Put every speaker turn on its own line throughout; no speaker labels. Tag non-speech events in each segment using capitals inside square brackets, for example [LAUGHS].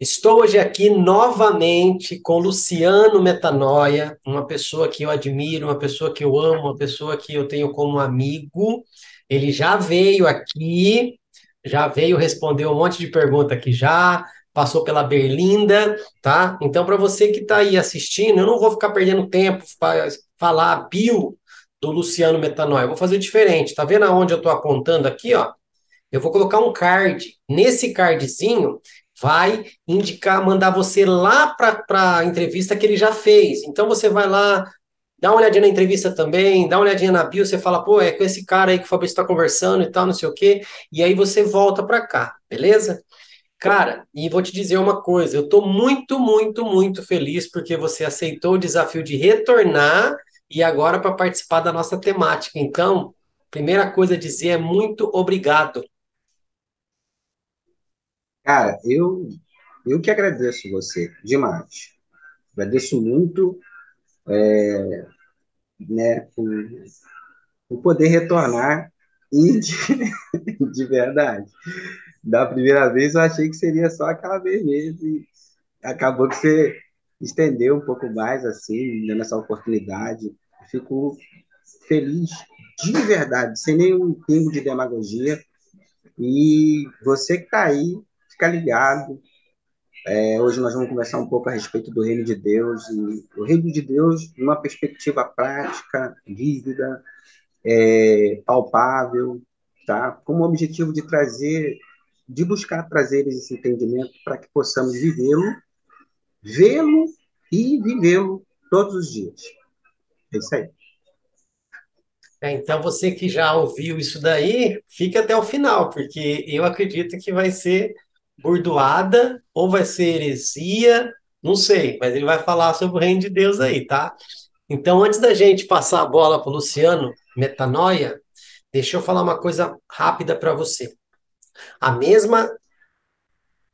Estou hoje aqui novamente com Luciano Metanoia, uma pessoa que eu admiro, uma pessoa que eu amo, uma pessoa que eu tenho como amigo. Ele já veio aqui, já veio responder um monte de pergunta aqui já, passou pela Berlinda, tá? Então, para você que está aí assistindo, eu não vou ficar perdendo tempo para falar bio do Luciano Metanoia. Eu vou fazer diferente. Tá vendo aonde eu estou apontando aqui, ó? Eu vou colocar um card. Nesse cardzinho, vai indicar, mandar você lá para a entrevista que ele já fez. Então você vai lá, dá uma olhadinha na entrevista também, dá uma olhadinha na bio, você fala, pô, é com esse cara aí que o Fabrício está conversando e tal, não sei o quê, e aí você volta para cá, beleza? Cara, e vou te dizer uma coisa, eu estou muito, muito, muito feliz porque você aceitou o desafio de retornar e agora para participar da nossa temática. Então, primeira coisa a dizer é muito obrigado.
Cara, eu, eu que agradeço você demais. Agradeço muito é, né, por, poder retornar e [LAUGHS] de, de verdade. Da primeira vez eu achei que seria só aquela vez mesmo e acabou que você estendeu um pouco mais, assim, dando essa oportunidade. Fico feliz de verdade, sem nenhum pingo de demagogia. E você que está aí fica ligado. É, hoje nós vamos conversar um pouco a respeito do reino de Deus e o reino de Deus numa perspectiva prática, vívida, é, palpável, tá? Com o objetivo de trazer, de buscar trazer esse entendimento para que possamos vivê-lo, vê-lo e vivê-lo todos os dias. É isso aí.
É, então, você que já ouviu isso daí, fique até o final, porque eu acredito que vai ser burdoada, ou vai ser heresia, não sei, mas ele vai falar sobre o reino de Deus aí, tá? Então, antes da gente passar a bola para o Luciano, metanoia, deixa eu falar uma coisa rápida para você. A mesma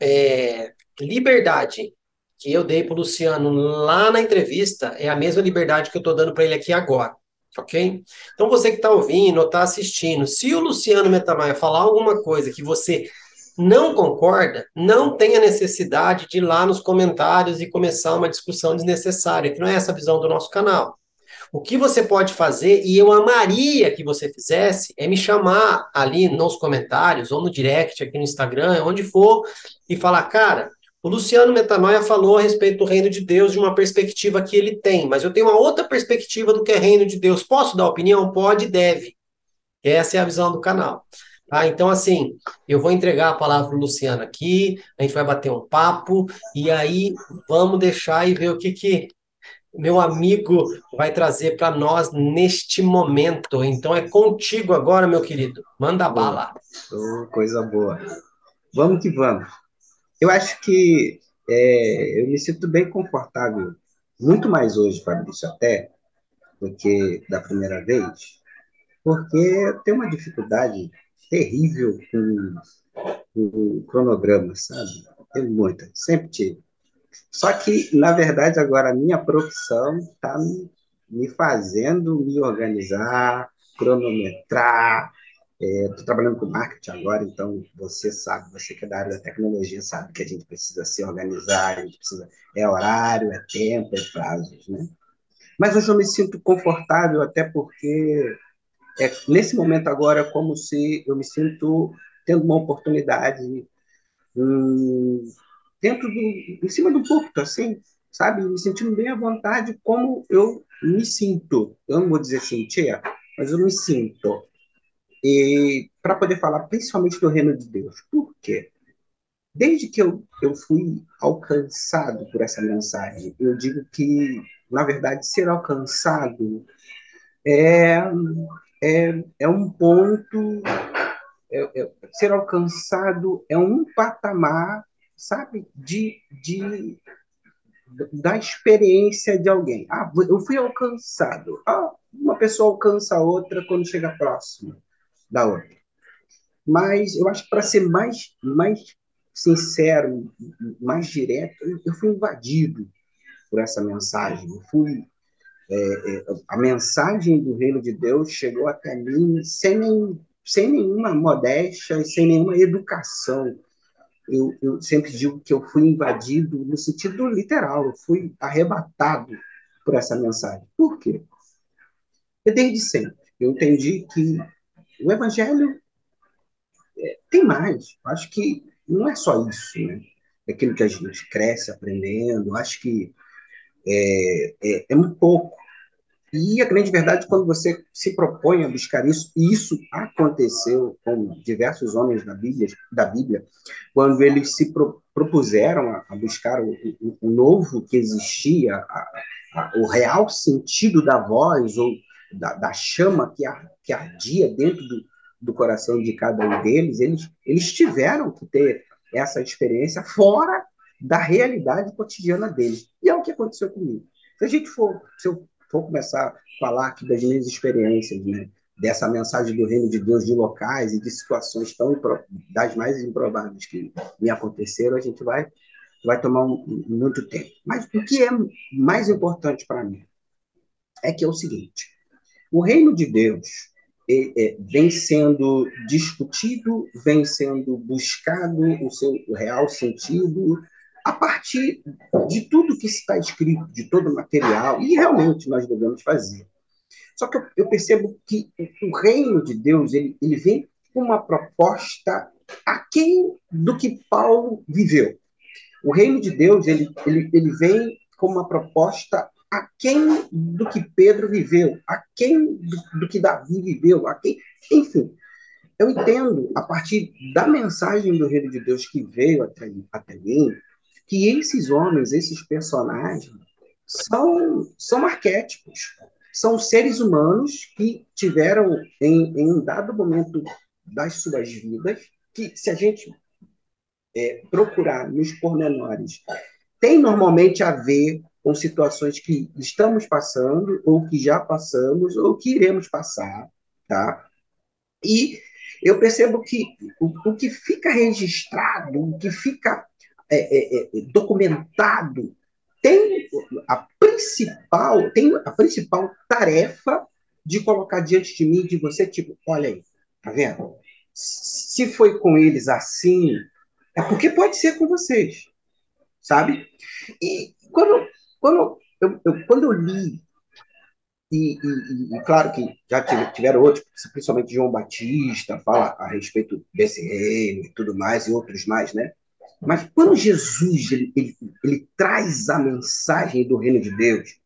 é, liberdade que eu dei para o Luciano lá na entrevista é a mesma liberdade que eu estou dando para ele aqui agora, ok? Então, você que está ouvindo ou está assistindo, se o Luciano Metanoia falar alguma coisa que você não concorda, não tem a necessidade de ir lá nos comentários e começar uma discussão desnecessária, que não é essa a visão do nosso canal. O que você pode fazer, e eu amaria que você fizesse, é me chamar ali nos comentários ou no direct aqui no Instagram, onde for, e falar, cara, o Luciano Metanoia falou a respeito do reino de Deus de uma perspectiva que ele tem, mas eu tenho uma outra perspectiva do que é reino de Deus. Posso dar opinião? Pode deve. Essa é a visão do canal. Tá? Então, assim, eu vou entregar a palavra para o Luciano aqui, a gente vai bater um papo, e aí vamos deixar e ver o que, que meu amigo vai trazer para nós neste momento. Então é contigo agora, meu querido. Manda bala.
Oh, coisa boa. Vamos que vamos. Eu acho que é, eu me sinto bem confortável, muito mais hoje, Fabrício, até, do que da primeira vez, porque tem uma dificuldade terrível com o cronograma, sabe? Tem muita, sempre tive. Só que, na verdade, agora a minha profissão está me fazendo me organizar, cronometrar. Estou é, trabalhando com marketing agora, então você sabe, você que é da área da tecnologia, sabe que a gente precisa se organizar, a gente precisa. É horário, é tempo, é prazos, né? Mas hoje eu me sinto confortável, até porque é, nesse momento agora como se eu me sinto tendo uma oportunidade hum, dentro do, em cima do púlpito, assim, sabe? Me sentindo bem à vontade como eu me sinto. Eu não vou dizer sentir, mas eu me sinto. E para poder falar principalmente do reino de Deus. Por quê? Desde que eu, eu fui alcançado por essa mensagem, eu digo que, na verdade, ser alcançado é, é, é um ponto, é, é, ser alcançado é um patamar sabe, de, de da experiência de alguém. Ah, eu fui alcançado. Ah, uma pessoa alcança a outra quando chega próximo da outra. Mas eu acho que para ser mais, mais sincero, mais direto, eu fui invadido por essa mensagem. Eu fui é, é, a mensagem do reino de Deus chegou até mim sem, nem, sem nenhuma modéstia sem nenhuma educação eu, eu sempre digo que eu fui invadido no sentido literal, eu fui arrebatado por essa mensagem. Por quê? Porque desde sempre eu entendi que o evangelho é, tem mais. Eu acho que não é só isso, né? É aquilo que a gente cresce aprendendo. Eu acho que é, é, é um pouco. E a grande verdade, quando você se propõe a buscar isso, e isso aconteceu com diversos homens da Bíblia, da Bíblia quando eles se pro, propuseram a, a buscar o, o, o, novo que existia, a, a, o real sentido da voz ou da, da chama que, que ardia dentro do, do coração de cada um deles, eles, eles tiveram que ter essa experiência fora da realidade cotidiana deles. E é o que aconteceu comigo. Se a gente for, se eu for começar a falar aqui das minhas experiências, né? dessa mensagem do reino de Deus de locais e de situações tão das mais improváveis que me aconteceram, a gente vai vai tomar um, muito tempo. Mas o que é mais importante para mim é que é o seguinte: o reino de Deus é, vem sendo discutido, vem sendo buscado o seu real sentido, a partir de tudo que está escrito, de todo o material, e realmente nós devemos fazer. Só que eu, percebo que o reino de Deus ele, ele vem com uma proposta aquém do que Paulo viveu. O reino de Deus ele, ele, ele vem com uma proposta aquém do que Pedro viveu, aquém do, do que Davi viveu, aquém, enfim. Eu entendo, a partir da mensagem do reino de Deus que veio até, até mim, que esses homens, esses personagens, são, são arquétipos, são seres humanos que tiveram, em, em um dado momento das suas vidas, que se a gente é, procurar nos pormenores, tem normalmente a ver com situações que estamos passando, ou que já passamos, ou que iremos passar, tá? E eu percebo que o, o que fica registrado, o que fica é, é, é, documentado, tem a principal, tem a principal tarefa de colocar diante de mim, de você, tipo, olha aí, tá vendo? se foi com eles assim, é porque pode ser com vocês, sabe? E quando, quando, eu, eu quando eu li, e, e, e, claro que já tiveram outros, principalmente João Batista, fala a respeito desse reino e tudo mais, e outros mais, né? Mas quando Jesus ele, ele, ele traz a mensagem do reino de Deus,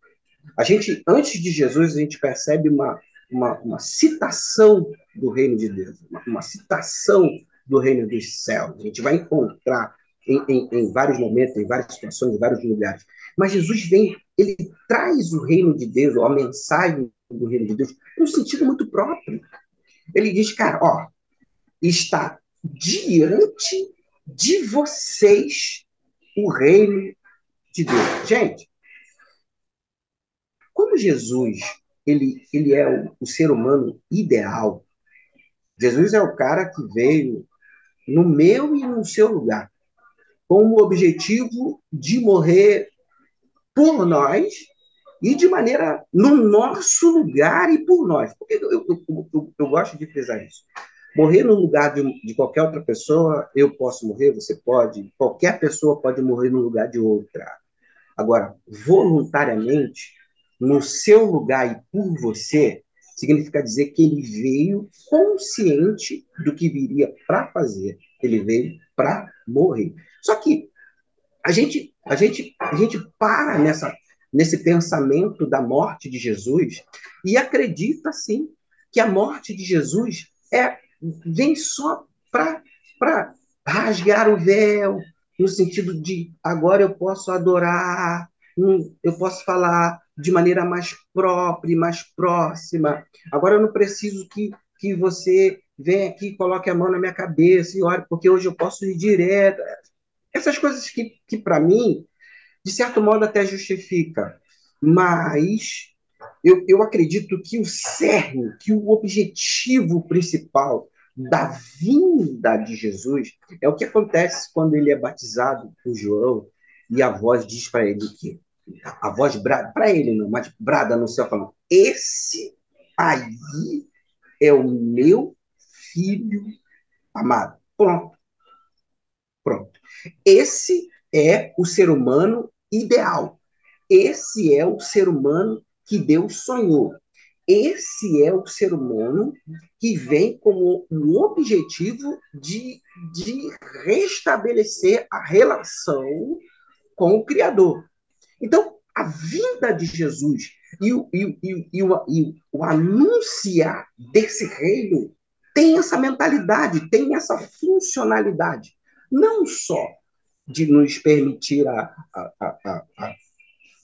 a gente, antes de Jesus, a gente percebe uma, uma, uma citação do reino de Deus, uma, uma, citação do reino dos céus. A gente vai encontrar em, em, em, vários momentos, em várias situações, em vários lugares. Mas Jesus vem, ele traz o reino de Deus, a mensagem do reino de Deus, num sentido muito próprio. Ele diz, cara, ó, está diante de vocês o reino de Deus. Gente, como Jesus ele, ele é o, o ser humano ideal, Jesus é o cara que veio no meu e no seu lugar, com o objetivo de morrer por nós e de maneira no nosso lugar e por nós. Porque eu, eu, eu, eu gosto de frisar isso. Morrer no lugar de, de, qualquer outra pessoa, eu posso morrer, você pode, qualquer pessoa pode morrer no lugar de outra. Agora, voluntariamente, no seu lugar e por você, significa dizer que ele veio consciente do que viria para fazer. Ele veio para morrer. Só que a gente, a gente, a gente para nessa, nesse pensamento da morte de Jesus e acredita, sim, que a morte de Jesus é vem só para rasgar o véu, no sentido de agora eu posso adorar, hum, eu posso falar de maneira mais própria, mais próxima. Agora eu não preciso que, que você venha aqui, coloque a mão na minha cabeça e ore, porque hoje eu posso ir direto. Essas coisas que, que para mim, de certo modo, até justifica. Mas eu, eu acredito que o cerne, que o objetivo principal da vinda de Jesus é o que acontece quando ele é batizado por João e a voz diz para ele que a voz brada, para ele não, mas brada no céu falando: Esse aí é o meu filho amado. Pronto. Pronto. Esse é o ser humano ideal. Esse é o ser humano que Deus sonhou. Esse é o ser humano que vem com o objetivo de, de restabelecer a relação com o Criador. Então, a vinda de Jesus e o, e, e, e, o, e o anunciar desse reino tem essa mentalidade, tem essa funcionalidade. Não só de nos permitir a, a, a, a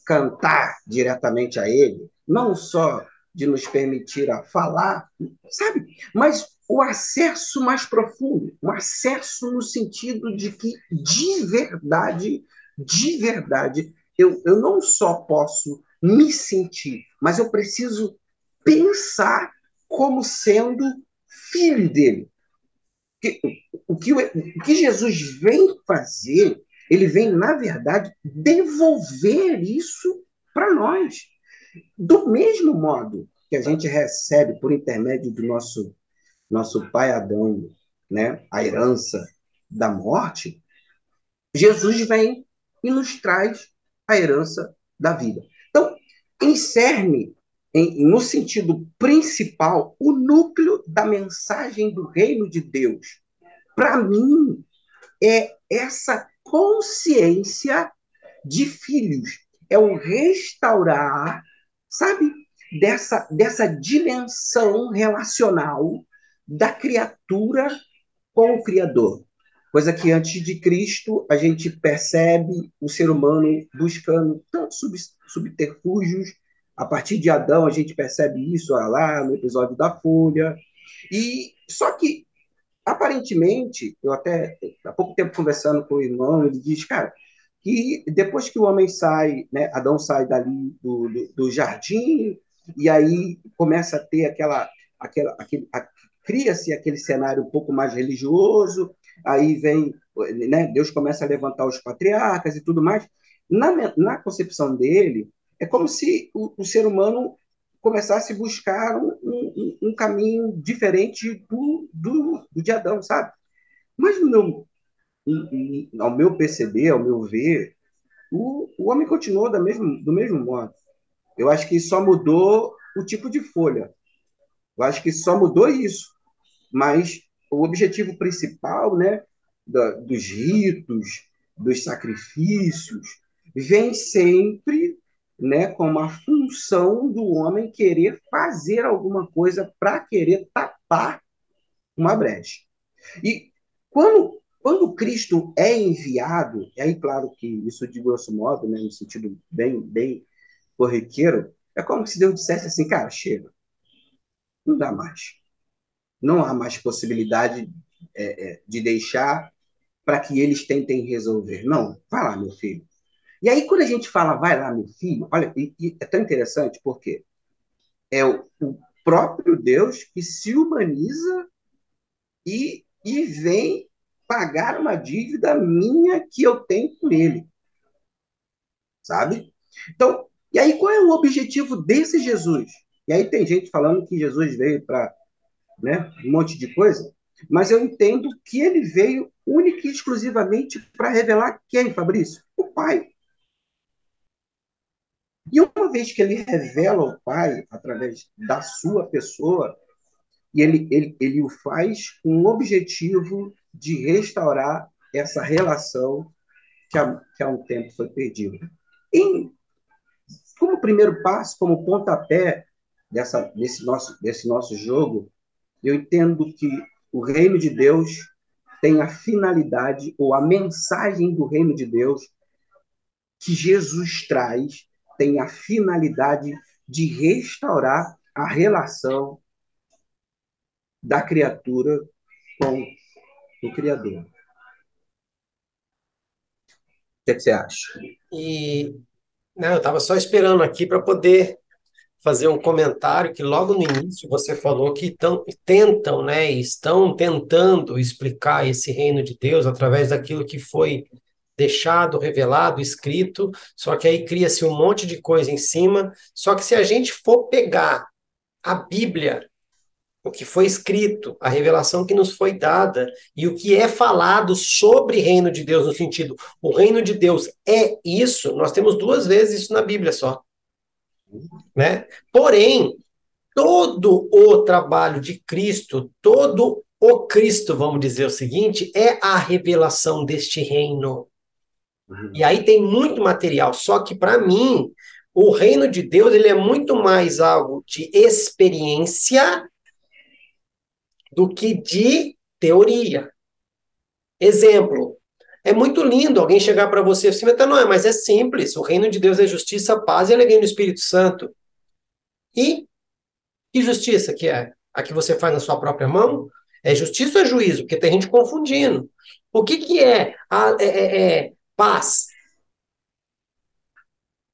cantar diretamente a Ele, não só de nos permitir a falar, sabe? Mas o acesso mais profundo, o acesso no sentido de que, de verdade, de verdade, eu, eu não só posso me sentir, mas eu preciso pensar como sendo filho dele. O que, o que Jesus vem fazer, ele vem, na verdade, devolver isso para nós. Do mesmo modo que a gente recebe por intermédio do nosso, nosso pai Adão, né, a herança da morte, Jesus vem e nos traz a herança da vida. Então, encerne, em, no sentido principal, o núcleo da mensagem do reino de Deus. Para mim, é essa consciência de filhos. É o restaurar, sabe, dessa, dessa dimensão relacional da criatura com o Criador. Coisa que antes de Cristo a gente percebe o ser humano buscando tantos sub, subterfúgios. A partir de Adão a gente percebe isso lá no episódio da Folha. E só que aparentemente, eu até há pouco tempo conversando com o irmão, ele diz, cara, que depois que o homem sai, né, Adão sai dali do, do, do jardim e aí começa a ter aquela, aquela aquele, cria-se aquele cenário um pouco mais religioso, aí vem, né, Deus começa a levantar os patriarcas e tudo mais. Na, na concepção dele, é como se o, o ser humano começasse a buscar um, um, um caminho diferente do, do, do de Adão, sabe? Mas no ao meu perceber, ao meu ver, o, o homem continuou da mesmo, do mesmo modo. Eu acho que só mudou o tipo de folha. Eu acho que só mudou isso. Mas o objetivo principal, né, da, dos ritos, dos sacrifícios, vem sempre né, como a função do homem querer fazer alguma coisa para querer tapar uma brecha. E quando, quando Cristo é enviado, e aí claro que isso de grosso modo, né, no sentido bem, bem corriqueiro, é como se Deus dissesse assim, cara, chega, não dá mais. Não há mais possibilidade é, é, de deixar para que eles tentem resolver. Não, vai lá, meu filho. E aí, quando a gente fala, vai lá, meu filho, olha, e, e é tão interessante porque é o, o, próprio Deus que se humaniza e, e vem pagar uma dívida minha que eu tenho com ele. Sabe? Então, e aí qual é o objetivo desse Jesus? E aí tem gente falando que Jesus veio para né, um monte de coisa, mas eu entendo que ele veio única e exclusivamente para revelar quem, Fabrício? O Pai. E uma vez que ele revela o Pai através da sua pessoa, e ele, ele, ele o faz com o objetivo de restaurar essa relação que há, que há um tempo foi perdida. Em, como primeiro passo, como pontapé dessa, desse, nosso, desse nosso jogo, eu entendo que o reino de Deus tem a finalidade ou a mensagem do reino de Deus que Jesus traz tem a finalidade de restaurar a relação da criatura com o Criador. O que, é que você acha?
E não, eu estava só esperando aqui para poder fazer um comentário que logo no início você falou que tão, tentam, né, estão tentando explicar esse reino de Deus através daquilo que foi deixado, revelado, escrito, só que aí cria-se um monte de coisa em cima. Só que se a gente for pegar a Bíblia, o que foi escrito, a revelação que nos foi dada e o que é falado sobre reino de Deus, no sentido, o reino de Deus é isso, nós temos duas vezes isso na Bíblia só. Né? Porém, todo o trabalho de Cristo, todo o Cristo, vamos dizer o seguinte, é a revelação deste reino. Uhum. E aí tem muito material, só que para mim, o reino de Deus ele é muito mais algo de experiência do que de teoria. Exemplo, é muito lindo alguém chegar para você assim, não é, mas é simples, o reino de Deus é justiça, paz e alegria no Espírito Santo. E que justiça que é? A que você faz na sua própria mão? É justiça ou é juízo? Porque tem gente confundindo. O que, que é, a, é, é, é Paz.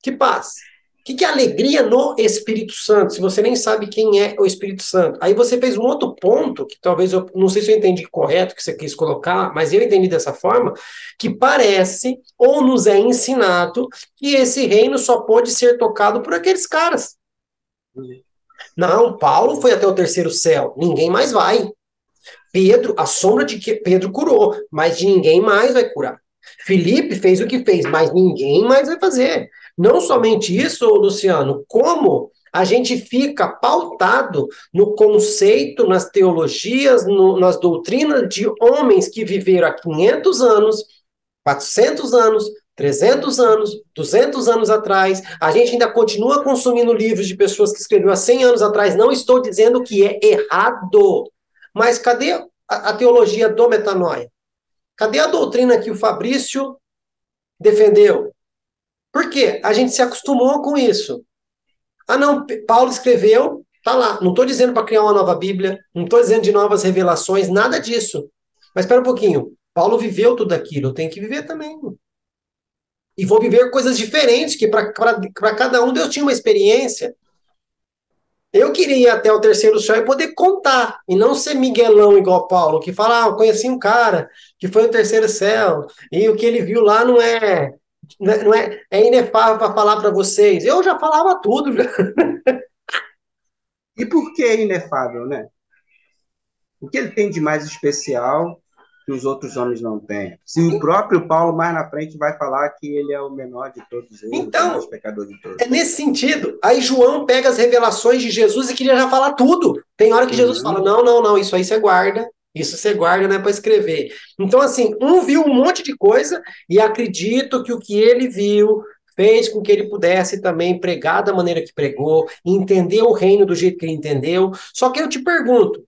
Que paz? O que, que é alegria no Espírito Santo, se você nem sabe quem é o Espírito Santo? Aí você fez um outro ponto, que talvez eu não sei se eu entendi correto que você quis colocar, mas eu entendi dessa forma, que parece ou nos é ensinado que esse reino só pode ser tocado por aqueles caras. Não, Paulo foi até o terceiro céu, ninguém mais vai. Pedro, a sombra de que Pedro curou, mas ninguém mais vai curar. Felipe fez o que fez, mas ninguém mais vai fazer. Não somente isso, Luciano, como a gente fica pautado no conceito, nas teologias, no, nas doutrinas de homens que viveram há 500 anos, 400 anos, 300 anos, 200 anos atrás. A gente ainda continua consumindo livros de pessoas que escreveram há 100 anos atrás. Não estou dizendo que é errado. Mas cadê a, a teologia do metanoia? Cadê a doutrina que o Fabrício defendeu? Por quê? A gente se acostumou com isso. Ah, não, Paulo escreveu, tá lá. Não estou dizendo para criar uma nova Bíblia, não estou dizendo de novas revelações, nada disso. Mas espera um pouquinho. Paulo viveu tudo aquilo, eu tenho que viver também. E vou viver coisas diferentes, que para cada um Deus tinha uma experiência. Eu queria ir até o terceiro céu e poder contar, e não ser Miguelão igual Paulo, que fala, ah, eu conheci um cara que foi no terceiro céu, e o que ele viu lá não é não é, é inefável para falar para vocês. Eu já falava tudo. Já.
E por que é inefável, né? O que ele tem de mais especial que os outros homens não têm? Se o próprio Paulo, mais na frente, vai falar que ele é o menor de todos eles,
então,
o mais pecador de todos.
É nesse sentido. Aí João pega as revelações de Jesus e queria já falar tudo. Tem hora que Jesus uhum. fala: não, não, não, isso aí você guarda. Isso você guarda, não é para escrever. Então, assim, um viu um monte de coisa e acredito que o que ele viu fez com que ele pudesse também pregar da maneira que pregou, entender o reino do jeito que ele entendeu. Só que eu te pergunto,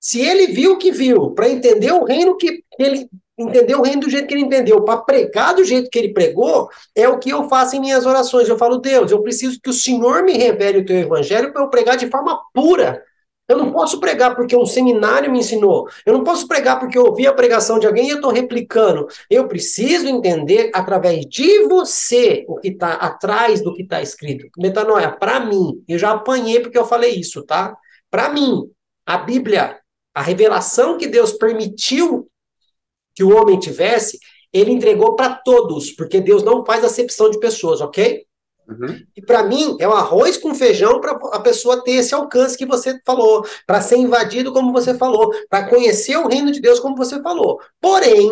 se ele viu o que viu, para entender o reino que ele entendeu o reino do jeito que ele entendeu, para pregar do jeito que ele pregou, é o que eu faço em minhas orações. Eu falo, Deus, eu preciso que o Senhor me revele o teu evangelho para eu pregar de forma pura. Eu não posso pregar porque um seminário me ensinou. Eu não posso pregar porque eu ouvi a pregação de alguém e eu estou replicando. Eu preciso entender através de você o que está atrás do que está escrito. Metanoia, para mim, eu já apanhei porque eu falei isso, tá? Para mim, a Bíblia, a revelação que Deus permitiu que o homem tivesse, ele entregou para todos, porque Deus não faz acepção de pessoas, ok? Uhum. E para mim é o arroz com feijão para a pessoa ter esse alcance que você falou, para ser invadido como você falou, para conhecer o reino de Deus como você falou. Porém,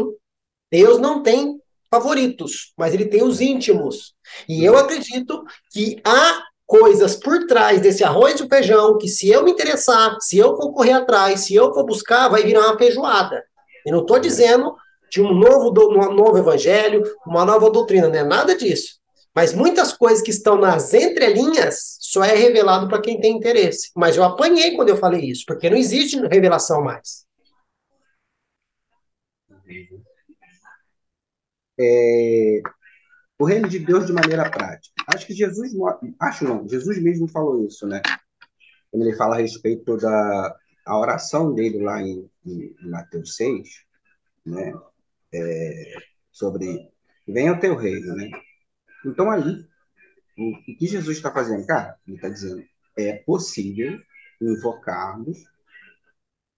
Deus não tem favoritos, mas ele tem os íntimos. E eu acredito que há coisas por trás desse arroz e feijão que se eu me interessar, se eu for correr atrás, se eu for buscar, vai virar uma feijoada. Eu não estou dizendo de um novo, um novo evangelho, uma nova doutrina, não é nada disso. Mas muitas coisas que estão nas entrelinhas só é revelado para quem tem interesse. Mas eu apanhei quando eu falei isso, porque não existe revelação mais.
É, o reino de Deus de maneira prática. Acho que Jesus, acho não, Jesus mesmo falou isso, né? Quando ele fala a respeito da a oração dele lá em, em Mateus 6, né? É, sobre venha o teu reino, né? Então, aí, o, que Jesus está fazendo? Cara, ele está dizendo, é possível invocarmos,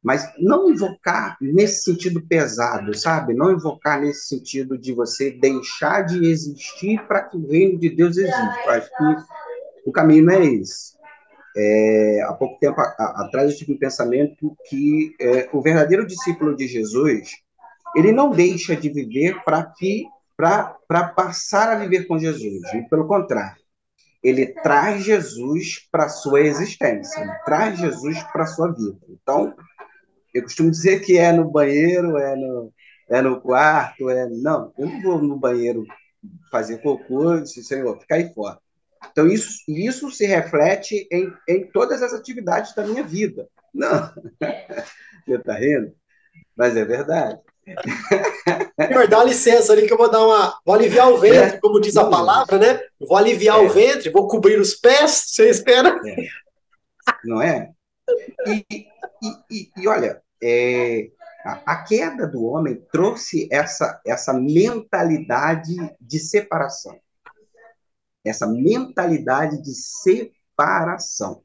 mas não invocar nesse sentido pesado, sabe? Não invocar nesse sentido de você deixar de existir para que o reino de Deus exista. Acho que o caminho não é esse. É, há pouco tempo atrás eu tive um pensamento que é, o verdadeiro discípulo de Jesus ele não deixa de viver para que para passar a viver com Jesus. E pelo contrário, ele traz Jesus para a sua existência, ele traz Jesus para a sua vida. Então, eu costumo dizer que é no banheiro, é no, é no quarto, é. Não, eu não vou no banheiro fazer cocô, senhor, ficar aí fora. Então, isso, isso se reflete em, em todas as atividades da minha vida. Não. [LAUGHS] Você está rindo? Mas é verdade.
Senhor, dá licença ali que eu vou dar uma. Vou aliviar o ventre, é. como diz a palavra, né? Vou aliviar é. o ventre, vou cobrir os pés, você espera.
É. Não é? E, e, e, e olha, é, a, a, queda do homem trouxe essa, essa mentalidade de separação. Essa mentalidade de separação.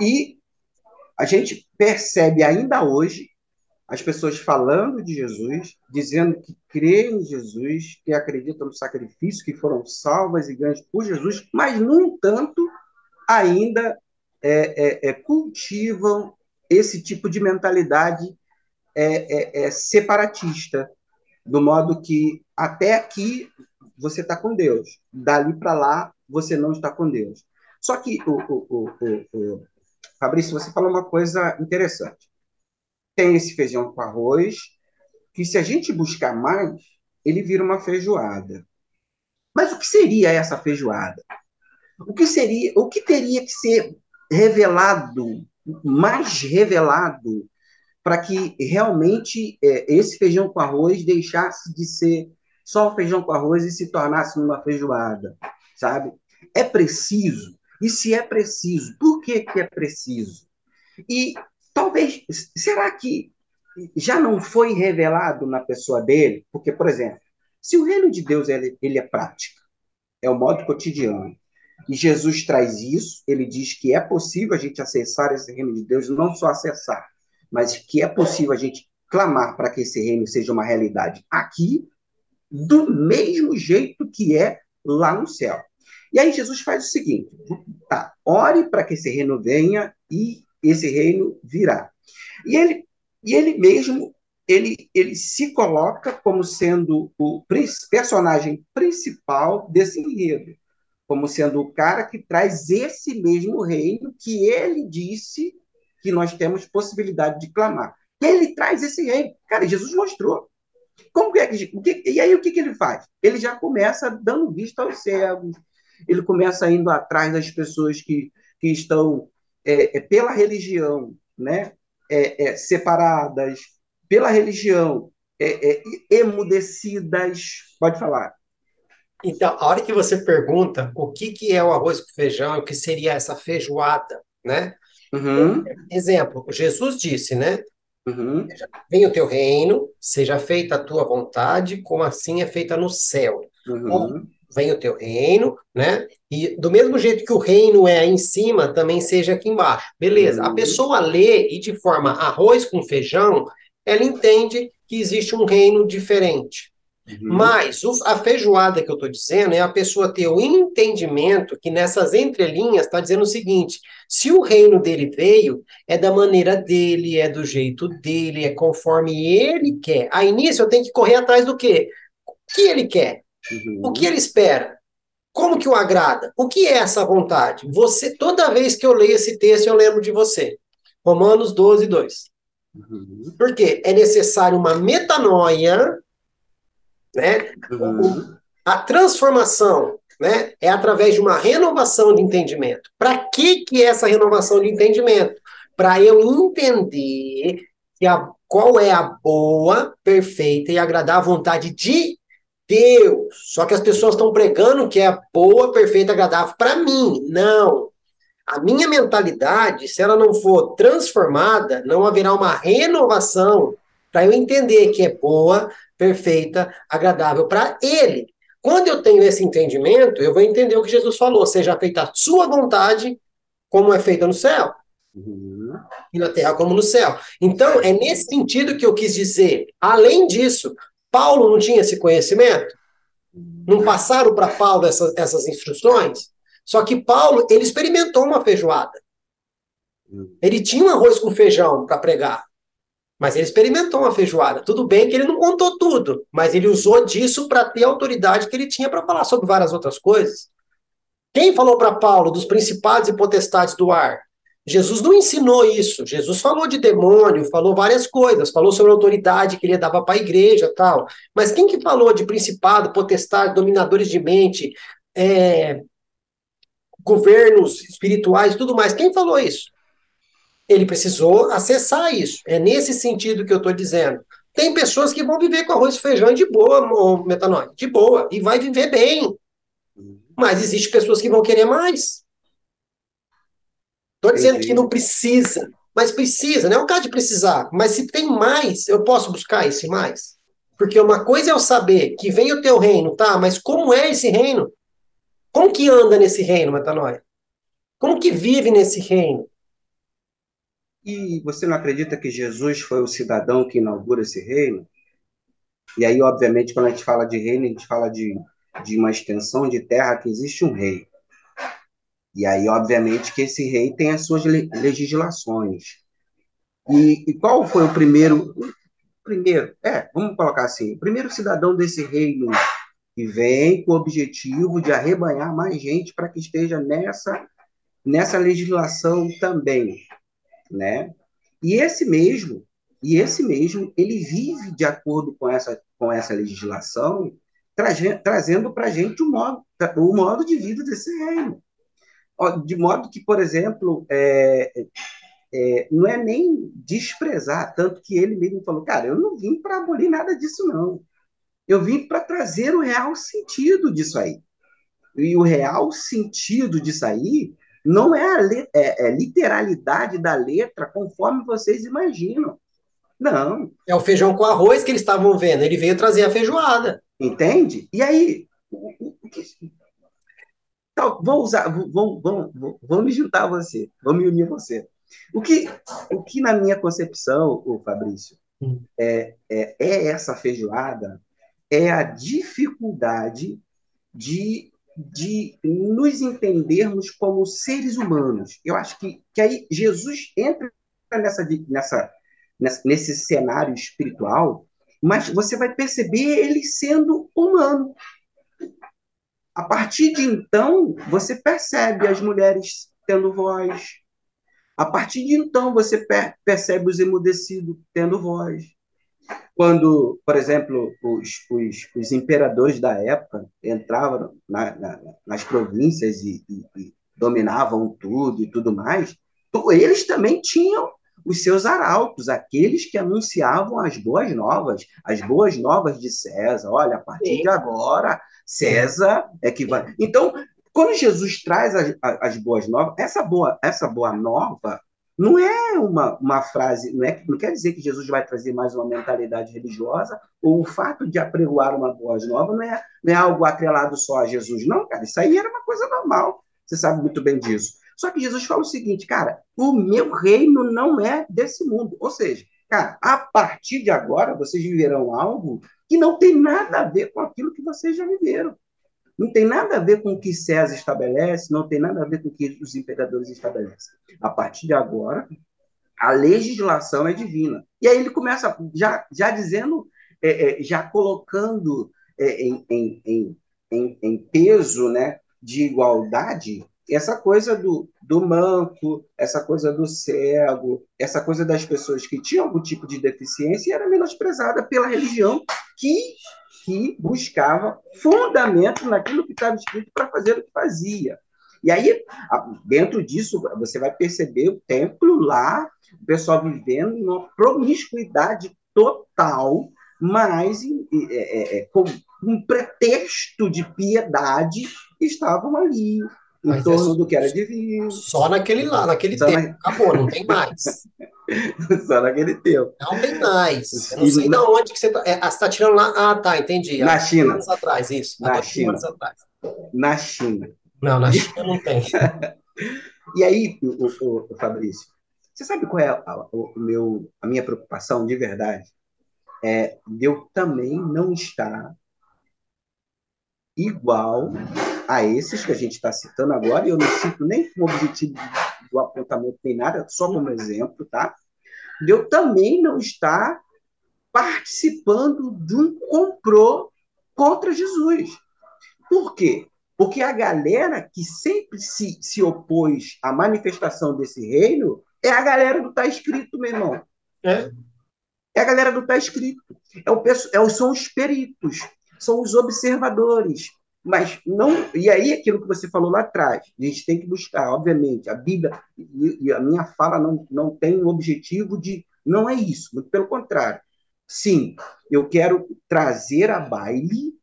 E a gente percebe ainda hoje as pessoas falando de Jesus, dizendo que creem em Jesus, que acreditam no sacrifício, que foram salvas e ganhas por Jesus, mas, no entanto, ainda é, é, é, cultivam esse tipo de mentalidade é, é, é, separatista, do modo que até aqui você está com Deus, dali para lá você não está com Deus. Só que, o, o, o, o Fabrício, você falou uma coisa interessante tem esse feijão com arroz, que se a gente buscar mais, ele vira uma feijoada. Mas o que seria essa feijoada? O que seria, o que teria que ser revelado, mais revelado, para que realmente é, esse feijão com arroz deixasse de ser só feijão com arroz e se tornasse uma feijoada, sabe? É preciso. E se é preciso, por que, que é preciso? E Talvez, será que já não foi revelado na pessoa dele? Porque, por exemplo, se o reino de Deus ele, ele é prática, é o modo cotidiano, e Jesus traz isso, ele diz que é possível a gente acessar esse reino de Deus, não só acessar, mas que é possível a gente clamar para que esse reino seja uma realidade aqui, do mesmo jeito que é lá no céu. E aí Jesus faz o seguinte: tá, ore para que esse reino venha e esse reino virá. E ele, e ele mesmo ele, ele se coloca como sendo o personagem principal desse enredo, como sendo o cara que traz esse mesmo reino que ele disse que nós temos possibilidade de clamar. Ele traz esse reino. Cara, Jesus mostrou. Como que é que, e aí o que, que ele faz? Ele já começa dando vista aos cegos, ele começa indo atrás das pessoas que, que estão é, é, pela religião, né, é, é separadas, pela religião, é, emudecidas. Pode falar.
Então, a hora que você pergunta o que, que é o arroz com feijão, o que seria essa feijoada, né? Uhum. Exemplo, Jesus disse, né? Uhum. Venha o teu reino, seja feita a tua vontade, como assim é feita no céu. Uhum. venha o teu reino, né? E do mesmo jeito que o reino é em cima, também seja aqui embaixo. Beleza. Uhum. A pessoa lê e de forma arroz com feijão, ela entende que existe um reino diferente. Uhum. Mas o, a feijoada que eu estou dizendo é a pessoa ter o entendimento que nessas entrelinhas está dizendo o seguinte: se o reino dele veio, é da maneira dele, é do jeito dele, é conforme ele quer. Aí nisso eu tenho que correr atrás do quê? O que ele quer? Uhum. O que ele espera? Como que o agrada? O que é essa vontade? Você, toda vez que eu leio esse texto, eu lembro de você. Romanos 12, 2. Uhum. Porque é necessário uma metanoia, né? Uhum. A transformação, né? É através de uma renovação de entendimento. Para que que é essa renovação de entendimento? Para eu entender que a, qual é a boa, perfeita e agradável vontade de Deus. Só que as pessoas estão pregando que é boa, perfeita, agradável para mim. Não. A minha mentalidade, se ela não for transformada, não haverá uma renovação para eu entender que é boa, perfeita, agradável para Ele. Quando eu tenho esse entendimento, eu vou entender o que Jesus falou: seja feita a sua vontade, como é feita no céu. Uhum. E na terra como no céu. Então, é nesse sentido que eu quis dizer. Além disso, Paulo não tinha esse conhecimento? Não passaram para Paulo essas, essas instruções? Só que Paulo, ele experimentou uma feijoada. Ele tinha um arroz com feijão para pregar. Mas ele experimentou uma feijoada. Tudo bem que ele não contou tudo, mas ele usou disso para ter a autoridade que ele tinha para falar sobre várias outras coisas. Quem falou para Paulo dos principados e potestades do ar? Jesus não ensinou isso. Jesus falou de demônio, falou várias coisas, falou sobre a autoridade que ele dava para a igreja, tal. Mas quem que falou de principado, potestade, dominadores de mente, é, governos espirituais, tudo mais. Quem falou isso? Ele precisou acessar isso. É nesse sentido que eu estou dizendo. Tem pessoas que vão viver com arroz e feijão de boa, metanóide, de boa, e vai viver bem. Mas existe pessoas que vão querer mais. Estou dizendo que não precisa, mas precisa, não é o caso de precisar. Mas se tem mais, eu posso buscar esse mais. Porque uma coisa é eu saber que vem o teu reino, tá? Mas como é esse reino? Como que anda nesse reino, Metanoia? Como que vive nesse reino?
E você não acredita que Jesus foi o cidadão que inaugura esse reino? E aí, obviamente, quando a gente fala de reino, a gente fala de, de uma extensão de terra que existe um rei. E aí, obviamente, que esse rei tem as suas legislações. E, e qual foi o primeiro? Primeiro, é, vamos colocar assim, o primeiro cidadão desse reino e vem com o objetivo de arrebanhar mais gente para que esteja nessa, nessa legislação também, né? E esse mesmo, e esse mesmo, ele vive de acordo com essa, com essa legislação, trazendo para a gente o modo, o modo de vida desse reino. De modo que, por exemplo, é, é, não é nem desprezar, tanto que ele mesmo falou, cara, eu não vim para abolir nada disso, não. Eu vim para trazer o real sentido disso aí. E o real sentido disso aí não é a é, é literalidade da letra conforme vocês imaginam. Não.
É o feijão com arroz que eles estavam vendo. Ele veio trazer a feijoada.
Entende? E aí, o, o, que... Então, vou usar, vou, vou, vou, me juntar a você, vou me unir a você. O que, o que na minha concepção, o Fabrício, hum. é, é, é essa feijoada é a dificuldade de de nos entendermos como seres humanos. Eu acho que, que aí Jesus entra nessa, nessa, nesse cenário espiritual, mas você vai perceber ele sendo humano. A partir de então, você percebe as mulheres tendo voz. A partir de então, você per percebe os emudecidos tendo voz. Quando, por exemplo, os, os, os imperadores da época entravam na, na, nas províncias e, e, e dominavam tudo e tudo mais, eles também tinham os seus arautos, aqueles que anunciavam as boas novas, as boas novas de César. Olha, a partir Sim. de agora, César é que vai. Então, quando Jesus traz as, as boas novas, essa boa, essa boa nova não é uma, uma frase, não, é, não quer dizer que Jesus vai trazer mais uma mentalidade religiosa, ou o fato de apregoar uma boa nova não é, não é algo atrelado só a Jesus. Não, cara, isso aí era uma coisa normal. Você sabe muito bem disso. Só que Jesus fala o seguinte, cara, o meu reino não é desse mundo. Ou seja, cara, a partir de agora vocês viverão algo que não tem nada a ver com aquilo que vocês já viveram. Não tem nada a ver com o que César estabelece, não tem nada a ver com o que os imperadores estabelecem. A partir de agora, a legislação é divina. E aí ele começa já, já dizendo, é, é, já colocando é, em, em, em, em, peso né, de igualdade essa coisa do, do manco, essa coisa do cego, essa coisa das pessoas que tinham algum tipo de deficiência era menosprezada pela religião que que buscava fundamento naquilo que estava escrito para fazer o que fazia. E aí, dentro disso, você vai perceber o templo lá, o pessoal vivendo numa promiscuidade total, mas é, é, é, com um pretexto de piedade, estavam ali, em mas torno é do que era divino.
Só naquele lá, naquele só tempo. Na... Acabou, não tem mais. [LAUGHS]
Só naquele tempo.
Não tem mais. Eu não sei de onde que você está. É, você está tirando lá. Ah, tá, entendi.
Na China.
anos atrás, isso.
Na China. Anos atrás. Na China.
Não, na China não tem. [LAUGHS]
e aí, o, o, o, Fabrício, você sabe qual é a, o meu, a minha preocupação de verdade? É de eu também não estar igual a esses que a gente está citando agora, e eu não cito nem como objetivo do apontamento nem nada, só como exemplo, tá? De eu também não estar participando de um complô contra Jesus. Por quê? Porque a galera que sempre se, se opôs à manifestação desse reino é a galera do tá escrito, meu irmão. É, é a galera do tá escrito. É o, é, são os peritos, são os observadores, mas não. E aí, aquilo que você falou lá atrás, a gente tem que buscar, obviamente, a Bíblia, e, a minha fala não, não tem o objetivo de. Não é isso, muito pelo contrário. Sim, eu quero trazer a baile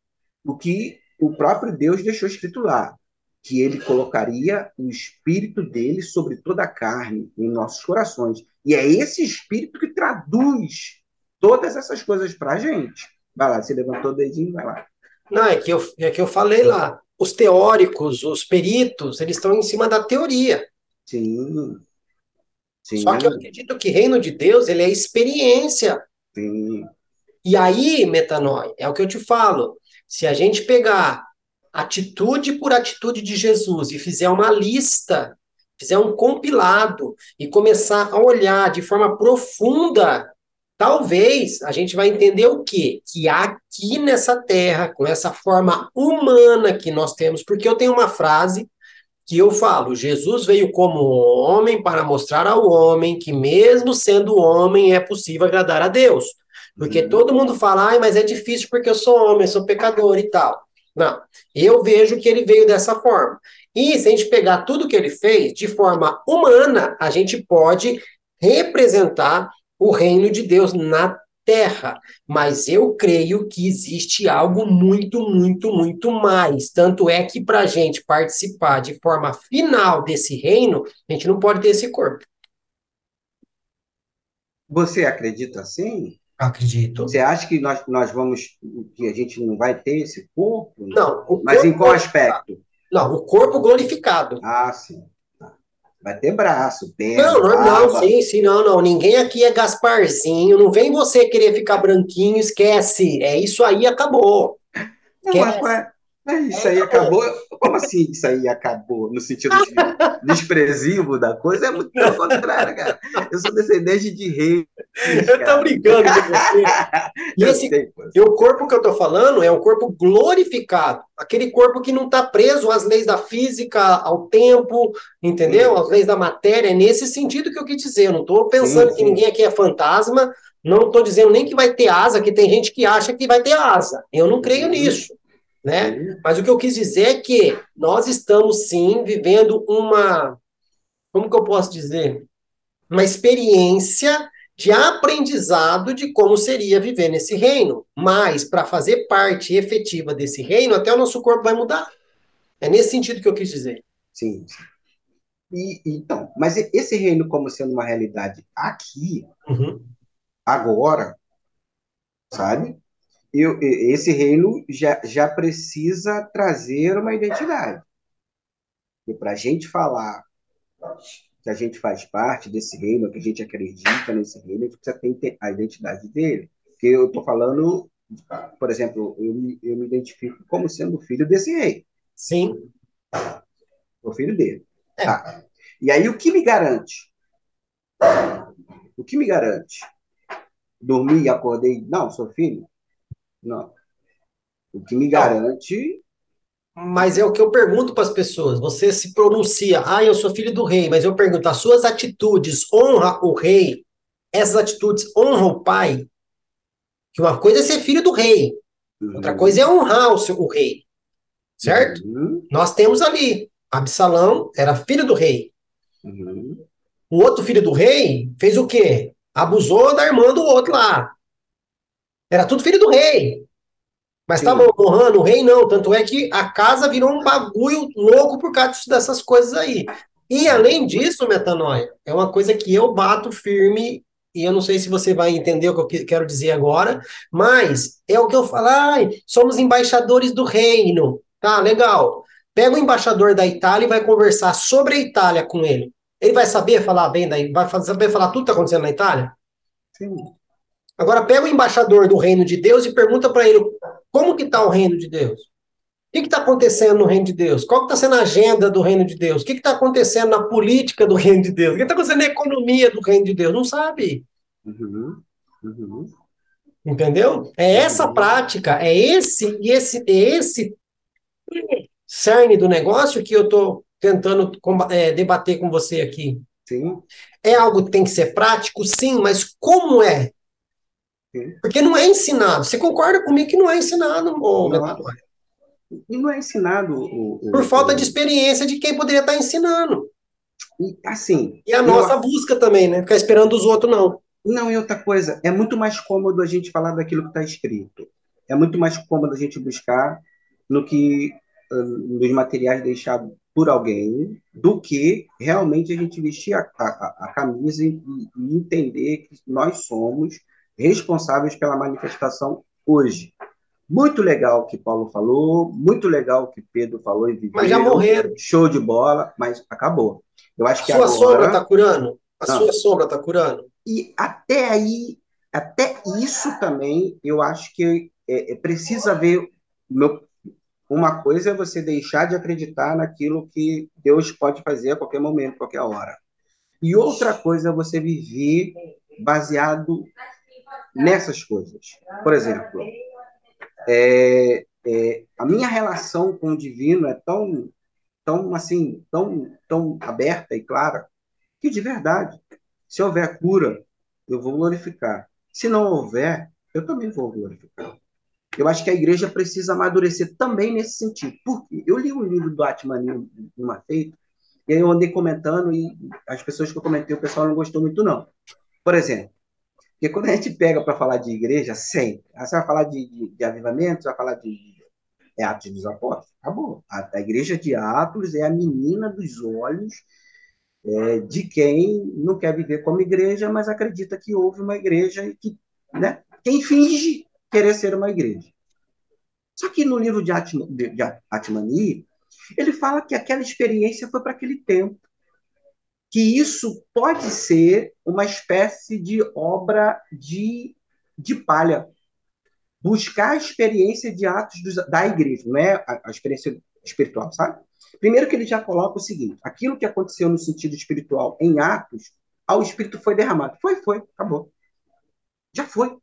o que o próprio Deus deixou escrito lá, que ele colocaria o espírito dele sobre toda a carne em nossos corações. E é esse espírito que traduz todas essas coisas para a gente. Vai lá, você levantou o dedinho, vai lá.
Não, é que eu, é que eu falei lá. Os teóricos, os peritos, eles estão em cima da teoria.
Sim.
Sim. Só que eu acredito que reino de Deus, ele é experiência.
Sim.
E aí, metanói, é o que eu te falo. Se a gente pegar atitude por atitude de Jesus e fizer uma lista, fizer um compilado e começar a olhar de forma profunda Talvez a gente vai entender o quê? Que aqui nessa terra, com essa forma humana que nós temos, porque eu tenho uma frase que eu falo: Jesus veio como homem para mostrar ao homem que, mesmo sendo homem, é possível agradar a Deus. Porque uhum. todo mundo fala, ai, mas é difícil porque eu sou homem, sou pecador e tal. Não, eu vejo que ele veio dessa forma. E se a gente pegar tudo que ele fez de forma humana, a gente pode representar o reino de Deus na terra. Mas eu creio que existe algo muito, muito, muito mais. Tanto é que para a gente participar de forma final desse reino, a gente não pode ter esse corpo.
Você acredita assim?
Acredito.
Você acha que nós, nós vamos, que a gente não vai ter esse corpo?
Não.
Mas corpo em qual aspecto?
Não, o corpo glorificado.
Ah, sim. Vai ter braço, perna.
Não, não, não, sim, sim, não, não. Ninguém aqui é Gasparzinho. Não vem você querer ficar branquinho, esquece. É isso aí, acabou.
Não, mas, é, é isso aí, acabou. Como assim isso aí acabou? No sentido de desprezível da coisa? É muito pelo contrário, cara. Eu sou descendente de rei.
Eu tô brincando com você. [LAUGHS] E esse, e o corpo que eu tô falando é um corpo glorificado. Aquele corpo que não está preso às leis da física, ao tempo, entendeu? Às leis da matéria. É nesse sentido que eu quis dizer. Eu não estou pensando sim, sim. que ninguém aqui é fantasma. Não estou dizendo nem que vai ter asa, que tem gente que acha que vai ter asa. Eu não creio nisso né? Mas o que eu quis dizer é que nós estamos sim vivendo uma, como que eu posso dizer, uma experiência de aprendizado de como seria viver nesse reino. Mas para fazer parte efetiva desse reino, até o nosso corpo vai mudar. É nesse sentido que eu quis dizer.
Sim. E, então, mas esse reino como sendo uma realidade aqui, uhum. agora, sabe? Eu, esse reino já, já precisa trazer uma identidade. E para a gente falar que a gente faz parte desse reino, que a gente acredita nesse reino, a gente precisa ter a identidade dele. Porque eu estou falando, por exemplo, eu me, eu me identifico como sendo filho desse rei.
Sim.
O filho dele. É. Tá. E aí, o que me garante? O que me garante? Dormi e acordei, não, sou filho? Não. O que me garante.
Mas é o que eu pergunto para as pessoas. Você se pronuncia, ah, eu sou filho do rei, mas eu pergunto, as suas atitudes honram o rei? Essas atitudes honram o pai? Que uma coisa é ser filho do rei, uhum. outra coisa é honrar o, seu, o rei. Certo? Uhum. Nós temos ali, Absalão era filho do rei. Uhum. O outro filho do rei fez o quê? Abusou da irmã do outro lá. Era tudo filho do rei. Mas estavam honrando o rei, não. Tanto é que a casa virou um bagulho louco por causa dessas coisas aí. E além disso, metanoia, é uma coisa que eu bato firme, e eu não sei se você vai entender o que eu quero dizer agora, mas é o que eu falo, ai, somos embaixadores do reino. Tá, legal. Pega o embaixador da Itália e vai conversar sobre a Itália com ele. Ele vai saber falar bem daí, vai saber falar tudo que está acontecendo na Itália? Sim. Agora pega o embaixador do reino de Deus e pergunta para ele como que está o reino de Deus. O que está acontecendo no reino de Deus? Qual está sendo a agenda do reino de Deus? O que está acontecendo na política do [LAUGHS] reino de Deus? O que está acontecendo na economia do reino de Deus? Não sabe. Uhum. Uhum. Entendeu? É essa uhum. prática, é esse esse é esse cerne do negócio que eu estou tentando é, debater com você aqui.
Sim.
É algo que tem que ser prático, sim, mas como é? Porque não é ensinado. Você concorda comigo que não é ensinado, ô, não,
E não é ensinado. O,
o, Por falta o... de experiência de quem poderia estar ensinando.
E, assim.
E a nossa busca também, né? Ficar esperando os outros, não.
Não, e outra coisa, é muito mais cômodo a gente falar daquilo que está escrito. É muito mais cômodo a gente buscar no que nos materiais deixados por alguém do que realmente a gente vestir a, a, a camisa e, e entender que nós somos responsáveis pela manifestação hoje. Muito legal o que Paulo falou, muito legal o que Pedro falou e
Mas já morreram.
Show de bola, mas acabou. Eu acho a que
sua
agora...
sombra está curando? A Não. sua sombra está curando?
E até aí, até isso também, eu acho que é, é, precisa haver. Meu, uma coisa é você deixar de acreditar naquilo que Deus pode fazer a qualquer momento, qualquer hora. E outra coisa é você viver baseado nessas coisas. Por exemplo, é, é, a minha relação com o divino é tão, tão assim, tão, tão aberta e clara que de verdade, se houver cura, eu vou glorificar. Se não houver, eu também vou glorificar. Eu acho que a igreja precisa amadurecer também nesse sentido. Porque eu li um livro do Atman uma feita, e aí eu andei comentando, e as pessoas que eu comentei, o pessoal não gostou muito, não. Por exemplo, porque quando a gente pega para falar de igreja, sempre. Você vai falar de, de, de avivamento, você vai falar de é Atos dos Apóstolos. Acabou. A, a igreja de Atos é a menina dos olhos é, de quem não quer viver como igreja, mas acredita que houve uma igreja e que, né, quem finge querer ser uma igreja. Só que no livro de, Atman, de, de Atmani, ele fala que aquela experiência foi para aquele tempo que isso pode ser uma espécie de obra de, de palha. Buscar a experiência de atos dos, da igreja, não é a, a experiência espiritual, sabe? Primeiro que ele já coloca o seguinte: aquilo que aconteceu no sentido espiritual em Atos, ao Espírito foi derramado. Foi, foi, acabou. Já foi.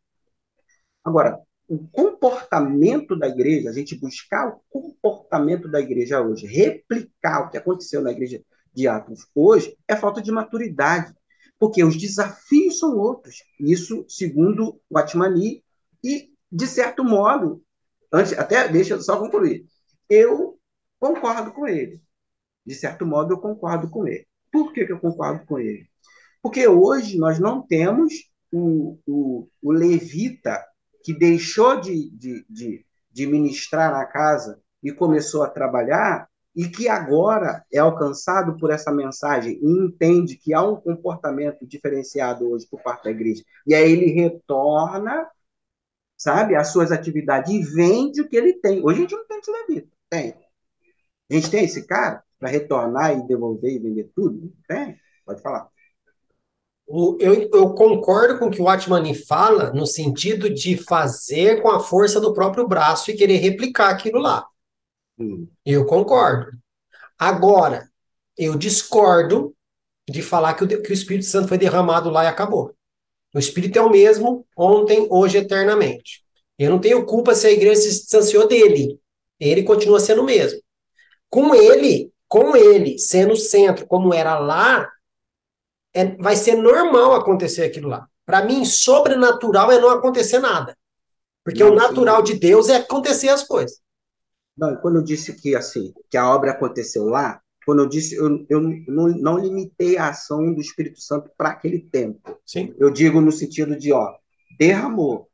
Agora, o comportamento da igreja, a gente buscar o comportamento da igreja hoje, replicar o que aconteceu na igreja Atos hoje, é falta de maturidade. Porque os desafios são outros. Isso, segundo o Atmani, e, de certo modo, antes, até deixa eu só concluir, eu concordo com ele. De certo modo, eu concordo com ele. Por que, que eu concordo com ele? Porque hoje nós não temos o, o, o levita que deixou de, de, de, de ministrar na casa e começou a trabalhar, e que agora é alcançado por essa mensagem e entende que há um comportamento diferenciado hoje por parte da igreja, e aí ele retorna, sabe, às suas atividades e vende o que ele tem. Hoje a gente não tem esse levita, tem. A gente tem esse cara para retornar e devolver e vender tudo? Tem? Pode falar.
Eu, eu, concordo com o que o Atmani fala, no sentido de fazer com a força do próprio braço e querer replicar aquilo lá. Eu concordo. Agora, eu discordo de falar que o, que o Espírito Santo foi derramado lá e acabou. O Espírito é o mesmo ontem, hoje, eternamente. Eu não tenho culpa se a igreja se distanciou dele. Ele continua sendo o mesmo. Com ele, com ele sendo o centro, como era lá, é, vai ser normal acontecer aquilo lá. Para mim, sobrenatural é não acontecer nada. Porque não, o natural sim. de Deus é acontecer as coisas.
Não, quando eu disse que assim, que a obra aconteceu lá, quando eu disse, eu, eu não, não limitei a ação do Espírito Santo para aquele tempo.
Sim.
Eu digo no sentido de, ó, derramou.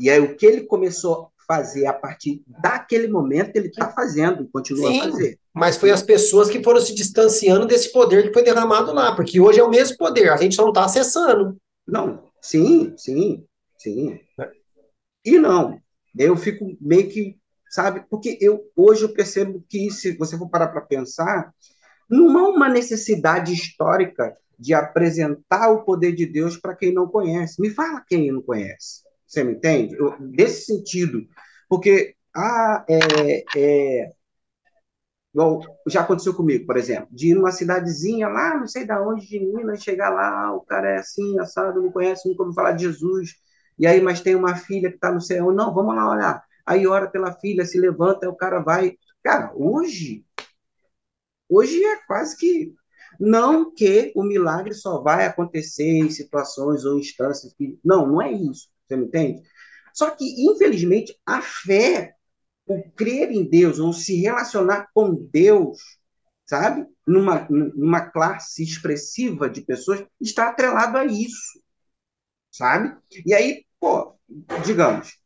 E aí o que ele começou fazer a partir daquele momento, ele está fazendo, continua Sim, a fazer.
Mas foi as pessoas que foram se distanciando desse poder que foi derramado lá, porque hoje é o mesmo poder, a gente não está acessando.
Não, sim, sim, sim. É. E não, eu fico meio que, sabe, porque eu hoje eu percebo que, se você for parar para pensar, não há uma necessidade histórica de apresentar o poder de Deus para quem não conhece. Me fala quem não conhece. Você me entende? Eu, sentido. Porque ah, é, é, já aconteceu comigo, por exemplo, de ir numa cidadezinha lá, não sei da onde, de Minas, chegar lá, o cara é assim, assado, não conhece, nunca ouviu falar de Jesus, e aí, mas tem uma filha que está no céu, não, vamos lá olhar. Aí ora pela filha, se levanta, o cara vai. Cara, hoje, hoje é quase que não que o milagre só vai acontecer em situações ou instâncias que. Não, não é isso. Você me entende? Só que, infelizmente, a fé, o crer em Deus, ou se relacionar com Deus, sabe? Numa, numa classe expressiva de pessoas, está atrelado a isso, sabe? E aí, pô, digamos,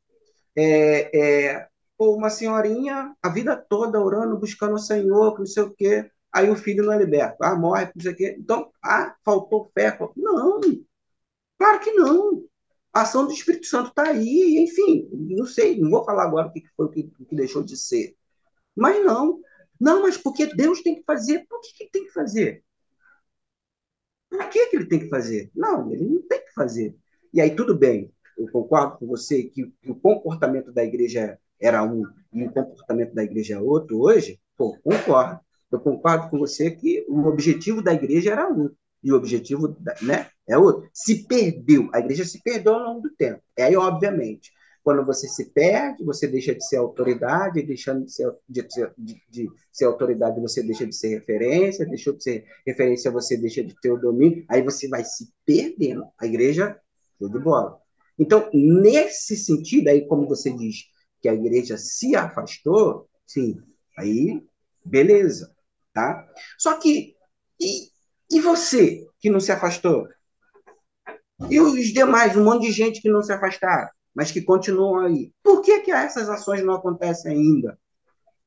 é, é, uma senhorinha a vida toda orando, buscando o Senhor, não sei o quê, aí o filho não é liberto, ah, morre, não sei o quê. Então, ah, faltou fé. Não, claro que não a ação do Espírito Santo está aí, enfim, não sei, não vou falar agora o que foi o que, o que deixou de ser. Mas não. Não, mas porque Deus tem que fazer. Por que, que tem que fazer? Por que, que ele tem que fazer? Não, ele não tem que fazer. E aí, tudo bem, eu concordo com você que, que o comportamento da igreja era um e o comportamento da igreja é outro hoje. Pô, concordo. Eu concordo com você que o objetivo da igreja era um e o objetivo né, é outro. Se perdeu, a igreja se perdeu ao longo do tempo. É aí, obviamente, quando você se perde, você deixa de ser autoridade, deixando de ser, de, de, de ser autoridade, você deixa de ser referência, deixou de ser referência, você deixa de ter o domínio, aí você vai se perdendo. A igreja, tudo de bola. Então, nesse sentido, aí, como você diz que a igreja se afastou, sim, aí, beleza, tá? Só que, e, e você, que não se afastou? E os demais, um monte de gente que não se afastaram, mas que continuam aí. Por que, que essas ações não acontecem ainda?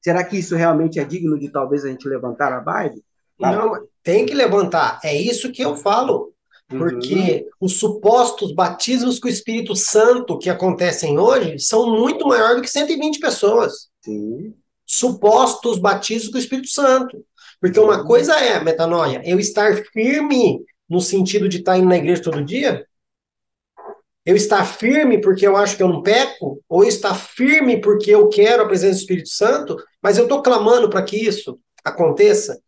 Será que isso realmente é digno de talvez a gente levantar a base?
Não, tem que levantar. É isso que eu falo. Porque uhum. os supostos batismos com o Espírito Santo que acontecem hoje são muito maiores do que 120 pessoas.
Sim.
Supostos batismos com o Espírito Santo. Porque uma uhum. coisa é, metanoia, eu estar firme no sentido de estar indo na igreja todo dia, Eu estar firme porque eu acho que eu não peco? Ou eu estar firme porque eu quero a presença do Espírito Santo, mas eu estou clamando para que isso aconteça?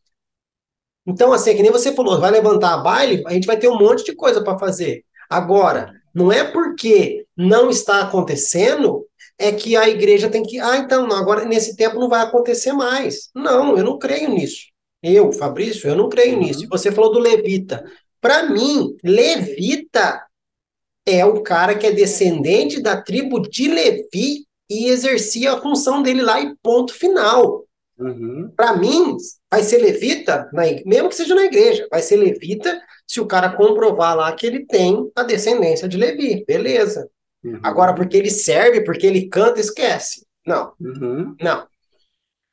Então, assim, é que nem você falou, vai levantar a baile, a gente vai ter um monte de coisa para fazer. Agora, não é porque não está acontecendo é que a igreja tem que. Ah, então, agora nesse tempo não vai acontecer mais. Não, eu não creio nisso. Eu, Fabrício, eu não creio uhum. nisso. Você falou do levita. Para mim, levita é o cara que é descendente da tribo de Levi e exercia a função dele lá e ponto final. Uhum. Para mim, vai ser levita, na, mesmo que seja na igreja, vai ser levita se o cara comprovar lá que ele tem a descendência de Levi. Beleza. Uhum. Agora, porque ele serve, porque ele canta, esquece. Não. Uhum. Não.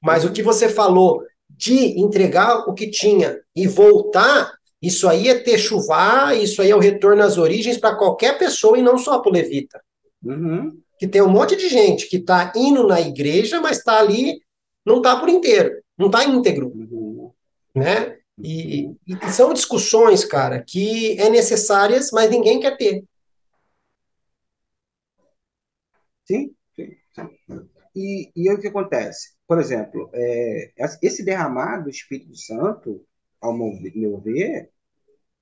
Mas o que você falou de entregar o que tinha e voltar, isso aí é ter chuvar, isso aí é o retorno às origens para qualquer pessoa e não só para o levita. Uhum. Que tem um monte de gente que está indo na igreja, mas está ali, não está por inteiro, não está íntegro. Né? E, e, são discussões, cara, que é necessárias, mas ninguém quer ter.
Sim, sim. sim. E, e aí o que acontece? Por exemplo, é, esse derramar do Espírito Santo, ao meu ver,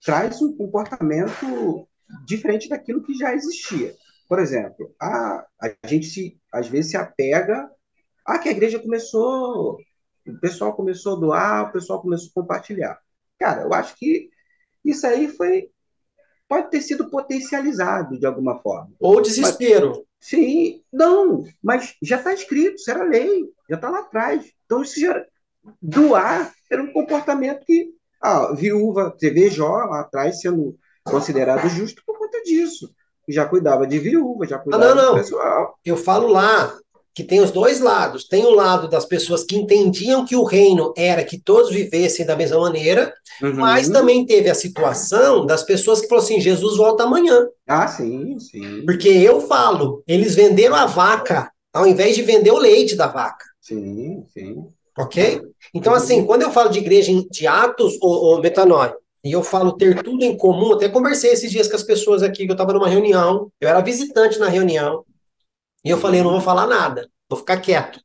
traz um comportamento diferente daquilo que já existia. Por exemplo, a, a gente se, às vezes se apega a que a igreja começou, o pessoal começou a doar, o pessoal começou a compartilhar. Cara, eu acho que isso aí foi pode ter sido potencializado de alguma forma.
Ou desespero. Mas,
sim, não, mas já está escrito, isso era lei, já está lá atrás. Então, isso já, doar era um comportamento que a viúva, TV Jó, lá atrás, sendo considerado justo por conta disso. Já cuidava de viúva, já cuidava ah, não, não. do pessoal.
Eu falo lá, que tem os dois lados. Tem o lado das pessoas que entendiam que o reino era que todos vivessem da mesma maneira, uhum. mas também teve a situação das pessoas que falaram assim: Jesus volta amanhã.
Ah, sim, sim.
Porque eu falo, eles venderam a vaca ao invés de vender o leite da vaca.
Sim, sim.
Ok? Então, assim, quando eu falo de igreja de atos ou, ou metanoia, e eu falo ter tudo em comum, até conversei esses dias com as pessoas aqui, que eu estava numa reunião, eu era visitante na reunião, e eu falei, eu não vou falar nada, vou ficar quieto.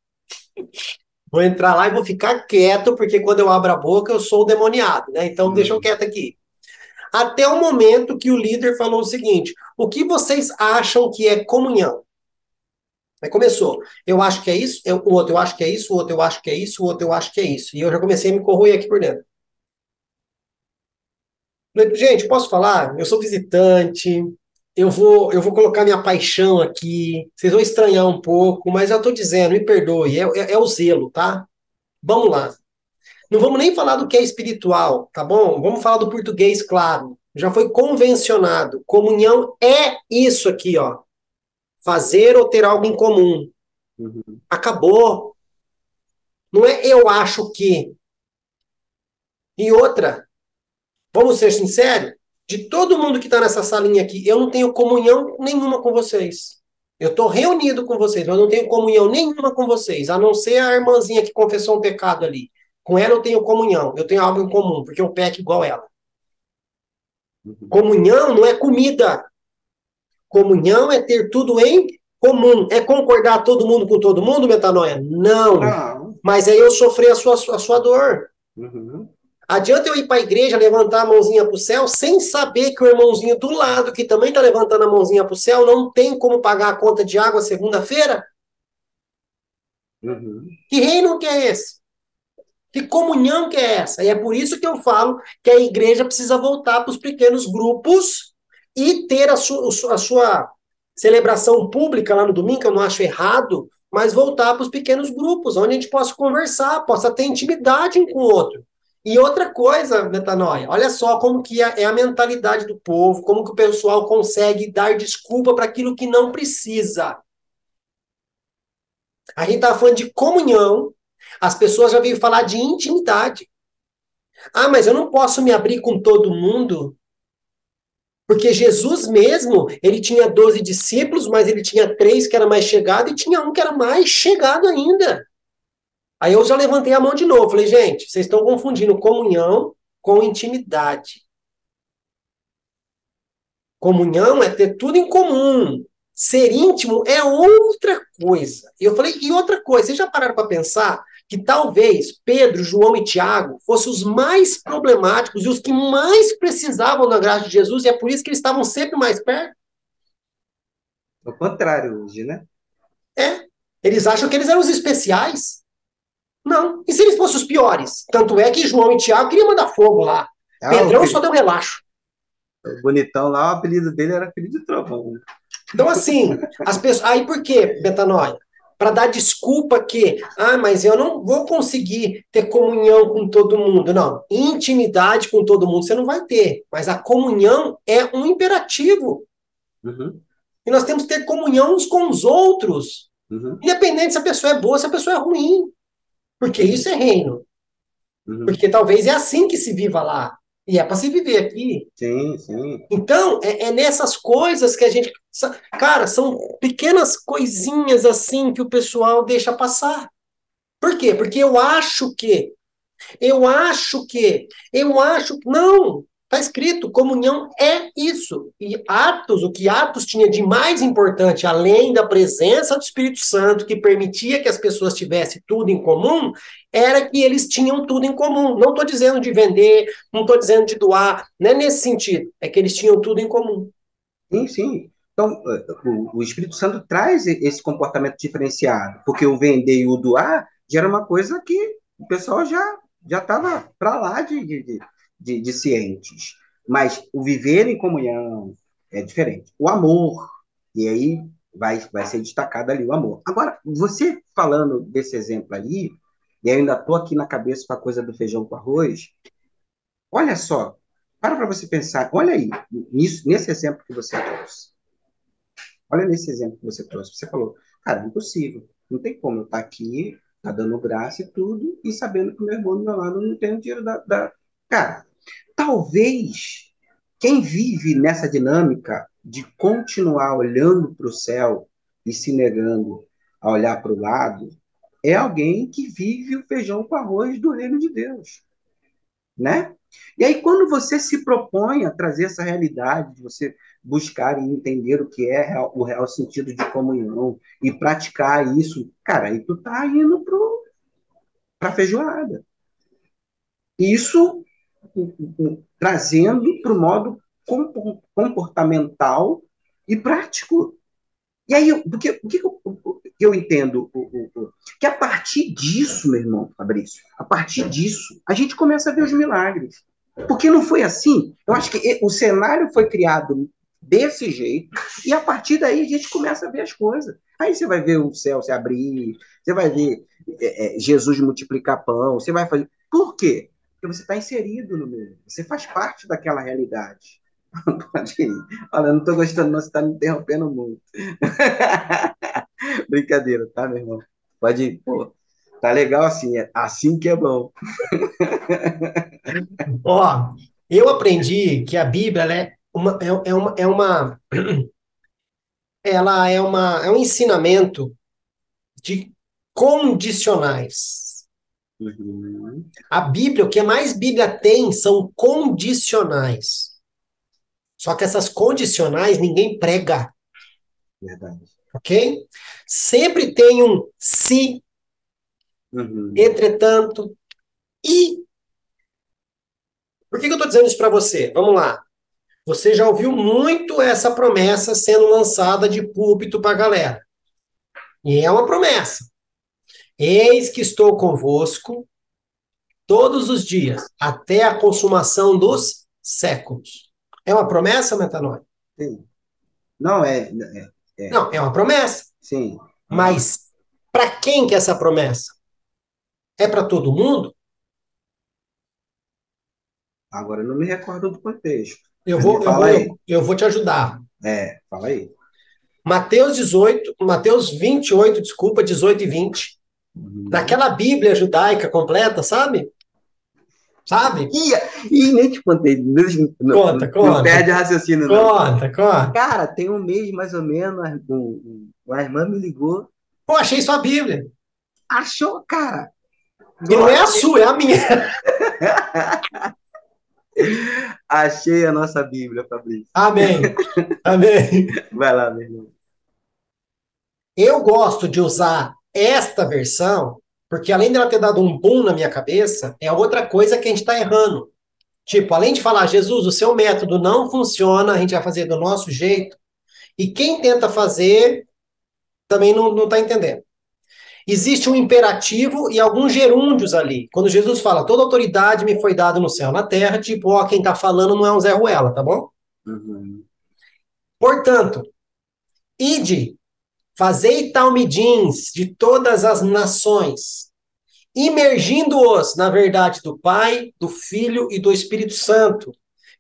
[LAUGHS] Vou entrar lá e vou ficar quieto, porque quando eu abro a boca eu sou o demoniado, né? Então deixa eu quieto aqui. Até o momento que o líder falou o seguinte: o que vocês acham que é comunhão? Aí começou. Eu acho que é isso, eu, o outro eu acho que é isso, o outro eu acho que é isso, o outro eu acho que é isso. E eu já comecei a me corroer aqui por dentro. Gente, posso falar? Eu sou visitante, eu vou, eu vou colocar minha paixão aqui. Vocês vão estranhar um pouco, mas eu estou dizendo, me perdoe, é, é, é, o zelo, tá? Vamos lá. Não vamos nem falar do que é espiritual, tá bom? Vamos falar do português, claro. Já foi convencionado. Comunhão é isso aqui, ó. Fazer ou ter algo em comum. Uhum. Acabou. Não é eu acho que. E outra, vamos ser sinceros, de todo mundo que está nessa salinha aqui, eu não tenho comunhão nenhuma com vocês. Eu estou reunido com vocês, mas não tenho comunhão nenhuma com vocês, a não ser a irmãzinha que confessou um pecado ali. Com ela eu tenho comunhão, eu tenho algo em comum, porque eu peco igual ela. Uhum. Comunhão não é comida. Comunhão é ter tudo em comum. É concordar todo mundo com todo mundo, metanoia? Não. não. Mas é eu sofrer a sua, a sua dor. Uhum. Adianta eu ir para a igreja, levantar a mãozinha para o céu, sem saber que o irmãozinho do lado, que também está levantando a mãozinha para o céu, não tem como pagar a conta de água segunda-feira? Uhum. Que reino que é esse? Que comunhão que é essa? E é por isso que eu falo que a igreja precisa voltar para os pequenos grupos e ter a sua, a sua celebração pública lá no domingo, que eu não acho errado, mas voltar para os pequenos grupos, onde a gente possa conversar, possa ter intimidade um com o outro. E outra coisa, metanoia, olha só como que é, é a mentalidade do povo, como que o pessoal consegue dar desculpa para aquilo que não precisa. A gente está falando de comunhão, as pessoas já veio falar de intimidade. Ah, mas eu não posso me abrir com todo mundo. Porque Jesus mesmo, ele tinha 12 discípulos, mas ele tinha três que era mais chegado e tinha um que era mais chegado ainda. Aí eu já levantei a mão de novo. Falei, gente, vocês estão confundindo comunhão com intimidade. Comunhão é ter tudo em comum. Ser íntimo é outra coisa. E eu falei, e outra coisa, vocês já pararam para pensar que talvez Pedro, João e Tiago fossem os mais problemáticos e os que mais precisavam da graça de Jesus, e é por isso que eles estavam sempre mais perto?
Ao contrário hoje, né?
É. Eles acham que eles eram os especiais. Não. E se eles fossem os piores? Tanto é que João e Tiago queriam mandar fogo lá. Ah, Pedrão só deu relaxo.
O bonitão lá, o apelido dele era filho de trovão.
Então, assim, as pessoas. Aí por quê, Betanoia? Para dar desculpa que, ah, mas eu não vou conseguir ter comunhão com todo mundo. Não, intimidade com todo mundo você não vai ter. Mas a comunhão é um imperativo. Uhum. E nós temos que ter comunhão uns com os outros. Uhum. Independente se a pessoa é boa, se a pessoa é ruim. Porque isso é reino. Uhum. Porque talvez é assim que se viva lá. E é para se viver aqui.
Sim, sim.
Então, é, é, nessas coisas que a gente. Cara, são pequenas coisinhas assim que o pessoal deixa passar. Por quê? Porque eu acho que. Eu acho que. Eu acho. Não! Está escrito, comunhão é isso. E Atos, o que Atos tinha de mais importante, além da presença do Espírito Santo, que permitia que as pessoas tivessem tudo em comum, era que eles tinham tudo em comum. Não estou dizendo de vender, não estou dizendo de doar, não é nesse sentido. É que eles tinham tudo em comum.
Sim, sim. Então, eh, o, Espírito Santo traz esse comportamento diferenciado, porque o vender e o doar já era uma coisa que o pessoal já já estava para lá de, de de, de cientes. Mas o viver em comunhão é diferente. O amor, e aí vai, vai ser destacado ali o amor. Agora, você falando desse exemplo ali, e ainda estou aqui na cabeça com a coisa do feijão com arroz, olha só, para para você pensar, olha aí, nisso, nesse exemplo que você trouxe. Olha nesse exemplo que você trouxe. Você falou, cara, impossível. Não tem como eu estar aqui, tá dando graça e tudo, e sabendo que meu irmão do meu lado não tem o dinheiro da, da... Cara, Talvez quem vive nessa dinâmica de continuar olhando para o céu e se negando a olhar para o lado é alguém que vive o feijão com arroz do reino de Deus, né? E aí quando você se propõe a trazer essa realidade, de você buscar e entender o que é o real sentido de comunhão e praticar isso, cara, aí tu tá indo para a feijoada. Isso trazendo para o modo comportamental e prático. E aí, o que, que eu, entendo? Que a partir disso, meu irmão Fabrício, a partir disso, a gente começa a ver os milagres. Porque não foi assim. Eu acho que o cenário foi criado desse jeito, e a partir daí a gente começa a ver as coisas. Aí você vai ver o céu se abrir, você vai ver é, é Jesus multiplicar pão, você vai fazer. Por quê? Porque você está inserido no meio, você faz parte daquela realidade. [LAUGHS] Pode ir. Olha, eu não estou gostando, não, você está me interrompendo muito. [LAUGHS] Brincadeira, tá, meu irmão? Pode ir. Pô, tá legal assim, é assim que é bom. [LAUGHS]
Ó, eu aprendi que a Bíblia é uma, é, é uma, é uma [CLEARS THROAT] ela é uma é um ensinamento de condicionais. Uhum. A Bíblia, o que mais Bíblia tem são condicionais. Só que essas condicionais ninguém prega.
Verdade.
Ok? Sempre tem um se, uhum. entretanto, e. Por que, que eu estou dizendo isso para você? Vamos lá. Você já ouviu muito essa promessa sendo lançada de púlpito para a galera. E é uma promessa. Eis que estou convosco todos os dias, até a consumação dos séculos. É uma promessa, Metanoia?
Sim. Não, é, é,
é. Não, é uma promessa.
Sim.
Mas para quem que é essa promessa? É para todo mundo?
Agora eu não me recordo do contexto.
Eu vou, eu vou, eu, eu vou te ajudar.
É, fala aí.
Mateus 18, Mateus 28, desculpa, 18 e 20 naquela Bíblia judaica completa, sabe? Sabe?
E, e nem te contei. Não,
conta, não, conta. Não
perde raciocínio,
não. Conta, conta.
Cara, tem um mês mais ou menos, a irmã me ligou.
Pô, achei sua Bíblia.
Achou, cara?
E não é a sua, é a minha. [LAUGHS]
Achei a nossa Bíblia, Fabrício.
Amém. [LAUGHS] Amém.
Vai lá, meu irmão.
Eu gosto de usar esta versão, porque além dela ter dado um boom na minha cabeça, é outra coisa que a gente está errando. Tipo, além de falar, Jesus, o seu método não funciona, a gente vai fazer do nosso jeito. E quem tenta fazer também não está entendendo. Existe um imperativo e alguns gerúndios ali. Quando Jesus fala, toda autoridade me foi dada no céu na terra, tipo, ó, quem está falando não é um Zé Ruela, tá bom?
Uhum.
Portanto, ide, fazei talmidins de todas as nações, imergindo-os na verdade do Pai, do Filho e do Espírito Santo,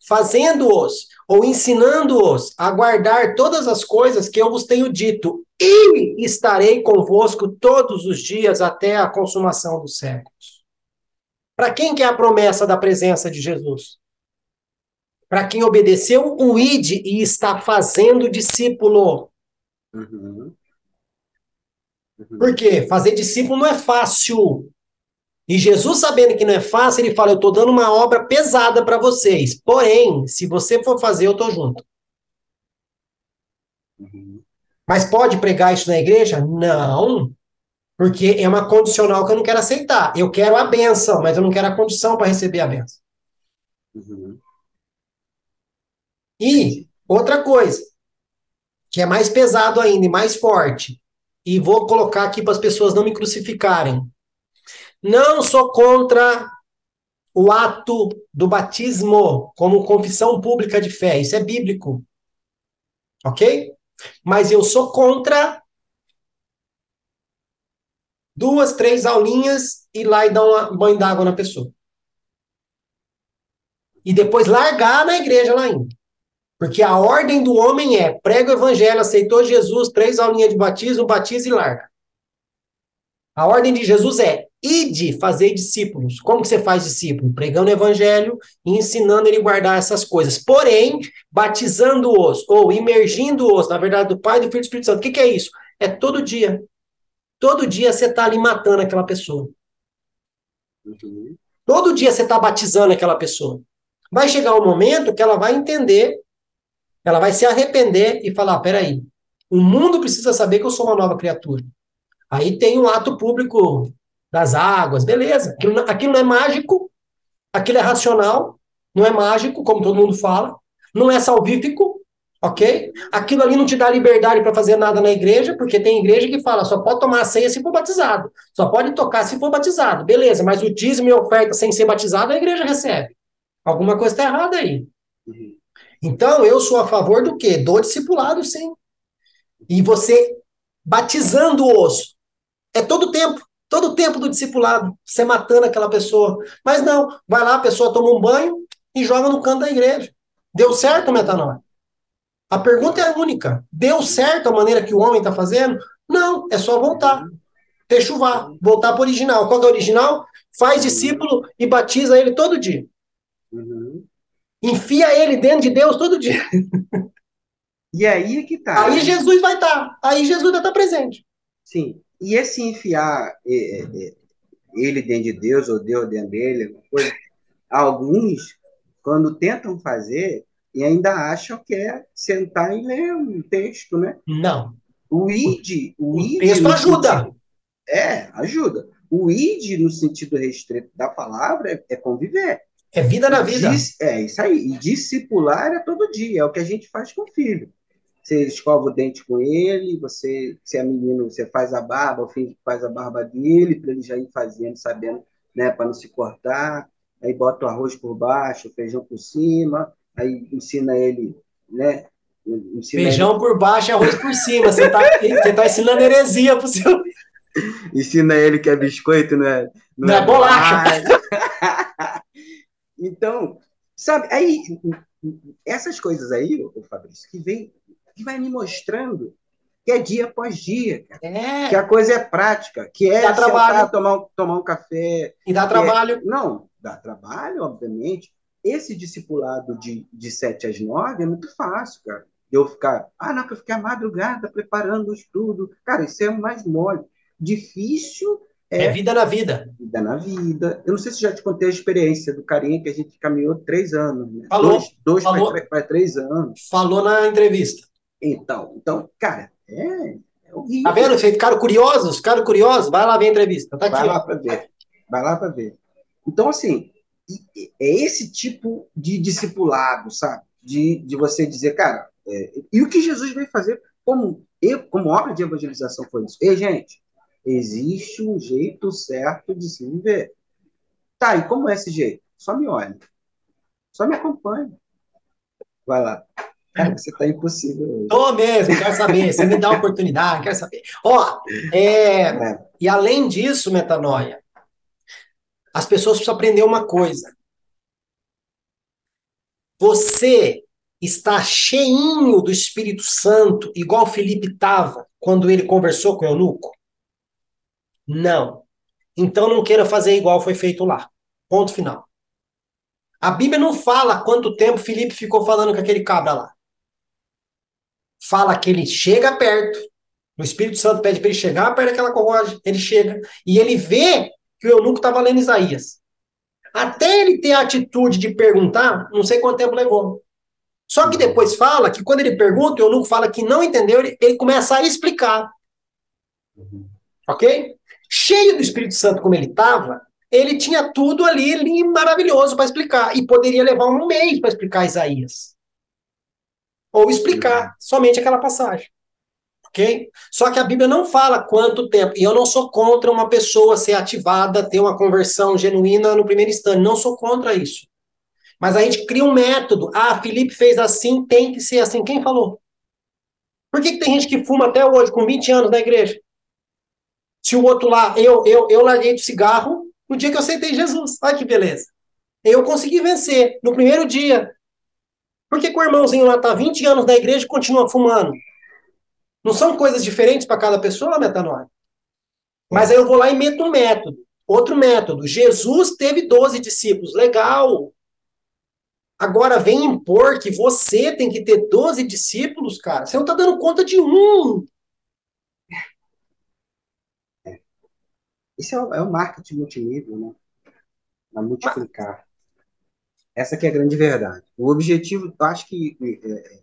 fazendo-os ou ensinando-os a guardar todas as coisas que eu vos tenho dito, e estarei convosco todos os dias até a consumação dos séculos. Para quem que é a promessa da presença de Jesus? Para quem obedeceu o id e está fazendo discípulo.
Uhum.
Por quê? Fazer discípulo não é fácil. E Jesus, sabendo que não é fácil, ele fala: Eu estou dando uma obra pesada para vocês. Porém, se você for fazer, eu estou junto. Mas pode pregar isso na igreja? Não. Porque é uma condicional que eu não quero aceitar. Eu quero a benção, mas eu não quero a condição para receber a benção.
Uhum.
E outra coisa, que é mais pesado ainda e mais forte, e vou colocar aqui para as pessoas não me crucificarem. Não sou contra o ato do batismo como confissão pública de fé. Isso é bíblico. Ok? Mas eu sou contra duas, três aulinhas e lá e dar um banho d'água na pessoa. E depois largar na igreja lá ainda. Porque a ordem do homem é prega o evangelho, aceitou Jesus, três aulinhas de batismo, batiza e larga. A ordem de Jesus é ide fazer discípulos. Como que você faz discípulo? Pregando o evangelho e ensinando ele a guardar essas coisas. Porém, batizando-os ou imergindo-os, na verdade, do Pai, do Filho e do Espírito Santo. O que, que é isso? É todo dia. Todo dia você está ali matando aquela pessoa.
Uhum.
Todo dia você está batizando aquela pessoa. Vai chegar um momento que ela vai entender, ela vai se arrepender e falar: peraí, o mundo precisa saber que eu sou uma nova criatura. Aí tem um ato público das águas, beleza. Aquilo, não- aquilo não é mágico, aquilo é racional, não é mágico, como todo mundo fala, não é salvífico, ok? Aquilo ali não te dá liberdade para fazer nada na igreja, porque tem igreja que fala só pode tomar a ceia se for batizado, só pode tocar se for batizado, beleza, mas o dízimo e oferta sem ser batizado a igreja recebe. Alguma coisa está errada aí. Então, eu sou a favor do quê? Do discipulado, sim. E você batizando-os. É todo tempo. Todo tempo do discipulado. Você matando aquela pessoa. Mas não, vai lá, a pessoa toma um banho e joga no canto da igreja. Deu certo, metanoia? A pergunta é única. Deu certo a maneira que o homem está fazendo? Não, é só voltar. Techuvar, voltar para o original. Qual é o original? Faz discípulo e batiza ele todo dia.
Uhum.
Enfia ele dentro de Deus todo dia.
E aí é que tá.
Aí? Jesus vai estar. Aí Jesus vai estar presente.
Sim. E esse enfiar é, é, é, ele dentro de Deus, ou Deus dentro dele, coisa, alguns, quando tentam fazer, e ainda acham que é sentar e ler um texto, né?
Não.
O id, o
O
id
texto ajuda.
sentido- é, ajuda. O id, no sentido restrito da palavra, é, é conviver.
É vida na vida.
Dis- é isso aí. E discipular é todo dia, é o que a gente faz com o filho. Você escova o dente com ele, você, se é menino, você faz a barba, o filho faz a barba dele, para ele já ir fazendo, sabendo, né, para não se cortar. Aí bota o arroz por baixo, o feijão por cima, aí ensina ele, né? Ensina
Feijão por baixo e arroz por cima. Você tá, [LAUGHS] você tá ensinando heresia pro seu.
ele, ensina ele que é biscoito, não é,
Não é bolacha.
bolacha. Então, sabe, aí essas coisas aí, ô Fabrício, que vem, que vai me mostrando que é dia após dia, cara, que
É.
a coisa é prática, que é
Dá
sentar,
trabalho.
tomar, tomar um café.
E dá trabalho.
Não, dá trabalho, obviamente. Esse discipulado de, de 7 às 9 é muito fácil, cara. Eu ficar, ah, não, que eu fiquei a madrugada preparando o estudo. Cara, isso é o mais mole. Difícil
é, é, vida na vida.
Vida na vida. Eu não sei se já te contei a experiência do carinha que a gente caminhou três anos. Né?
Falou.
Dois, dois
falou,
para três anos.
Falou na entrevista.
Então, então cara, é, é horrível.
Tá vendo? Vocês ficaram curiosos? Ficaram curiosos? Vai lá ver a entrevista. Tá
Vai lá para ver. Vai lá para ver. Então, assim, é esse tipo de discipulado, sabe? De, de você dizer, cara, é, e o que Jesus veio fazer como, eu, como obra de evangelização foi isso. Ei, gente, existe um jeito certo de se viver. Tá, e como é esse jeito? Só me olhe. Só me acompanhe. Vai lá. Cara, você tá impossível.
Tô mesmo, quero saber. Você me dá a oportunidade, quero saber. Ó, é, é. e além disso, metanoia, as pessoas precisam aprender uma coisa. Você está cheinho do Espírito Santo, igual Felipe estava quando ele conversou com o eunuco? Não. Então não queira fazer igual foi feito lá. Ponto final. A Bíblia não fala quanto tempo Felipe ficou falando com aquele cabra lá. Fala que ele chega perto, o Espírito Santo pede para ele chegar perto daquela corrogem, ele chega e ele vê que o eunuco estava lendo Isaías. Até ele ter a atitude de perguntar, não sei quanto tempo levou. Só que depois fala que quando ele pergunta, o eunuco fala que não entendeu, ele, ele começa a explicar. Ok? Cheio do Espírito Santo como ele estava, ele tinha tudo ali, ali maravilhoso para explicar. E poderia levar um mês para explicar Isaías. Ou explicar somente aquela passagem. Ok? Só que a Bíblia não fala quanto tempo. E eu não sou contra uma pessoa ser ativada, ter uma conversão genuína no primeiro instante. Não sou contra isso. Mas a gente cria um método. Ah, Felipe fez assim, tem que ser assim. Quem falou? Por que, que tem gente que fuma até hoje, com 20 anos na igreja? Se o outro lá, eu, eu, eu larguei do cigarro no dia que eu aceitei Jesus. Olha que beleza. Eu consegui vencer no primeiro dia. Por que, que o irmãozinho lá está 20 anos na igreja e continua fumando? Não são coisas diferentes para cada pessoa, metanoia? Mas aí eu vou lá e meto um método. Outro método. Jesus teve 12 discípulos. Legal. Agora vem impor que você tem que ter 12 discípulos, cara. Você não está dando conta de um.
Isso é o, é o marketing multinível, né? A multiplicar. Essa que é a grande verdade. O objetivo, acho que é, é,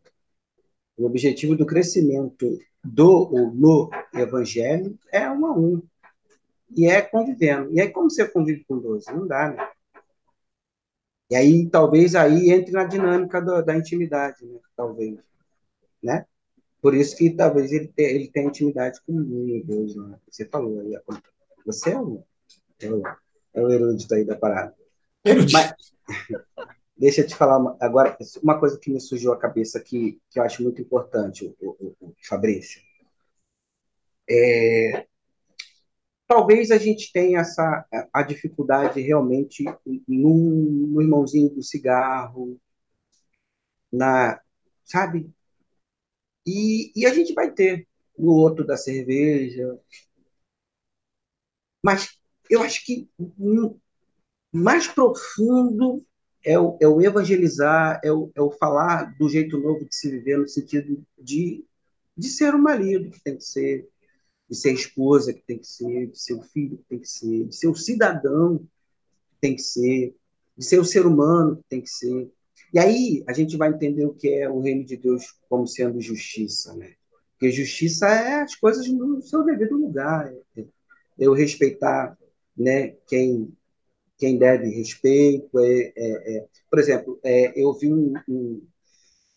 o objetivo do crescimento do no evangelho é um a um. E é convivendo. E aí, como você convive com 12? Não dá, né? E aí, talvez, aí entre na dinâmica do, da intimidade, né? Talvez. Né? Por isso que talvez ele, te, ele tenha intimidade comigo, Deus, né? Você falou aí. Você é o, é o, é o erudito aí da parada. Mas, [LAUGHS] deixa eu te falar uma, agora uma coisa que me surgiu à cabeça que, que eu acho muito importante, o, o, o Fabrício. É, talvez a gente tenha essa a dificuldade realmente no, no irmãozinho do cigarro, na, sabe? E, e a gente vai ter no outro da cerveja. Mas eu acho que mais profundo é o, é o evangelizar, é o, é o falar do jeito novo de se viver, no sentido de, de ser o marido que tem que ser, de ser a esposa que tem que ser, de ser o filho que tem que ser, de ser o cidadão que tem que ser, de ser o ser humano que tem que ser. E aí a gente vai entender o que é o reino de Deus como sendo justiça, né? Porque justiça é as coisas no seu devido lugar, é eu respeitar, né, quem quem deve respeito. É, é, é. Por exemplo, é, eu vi um, um,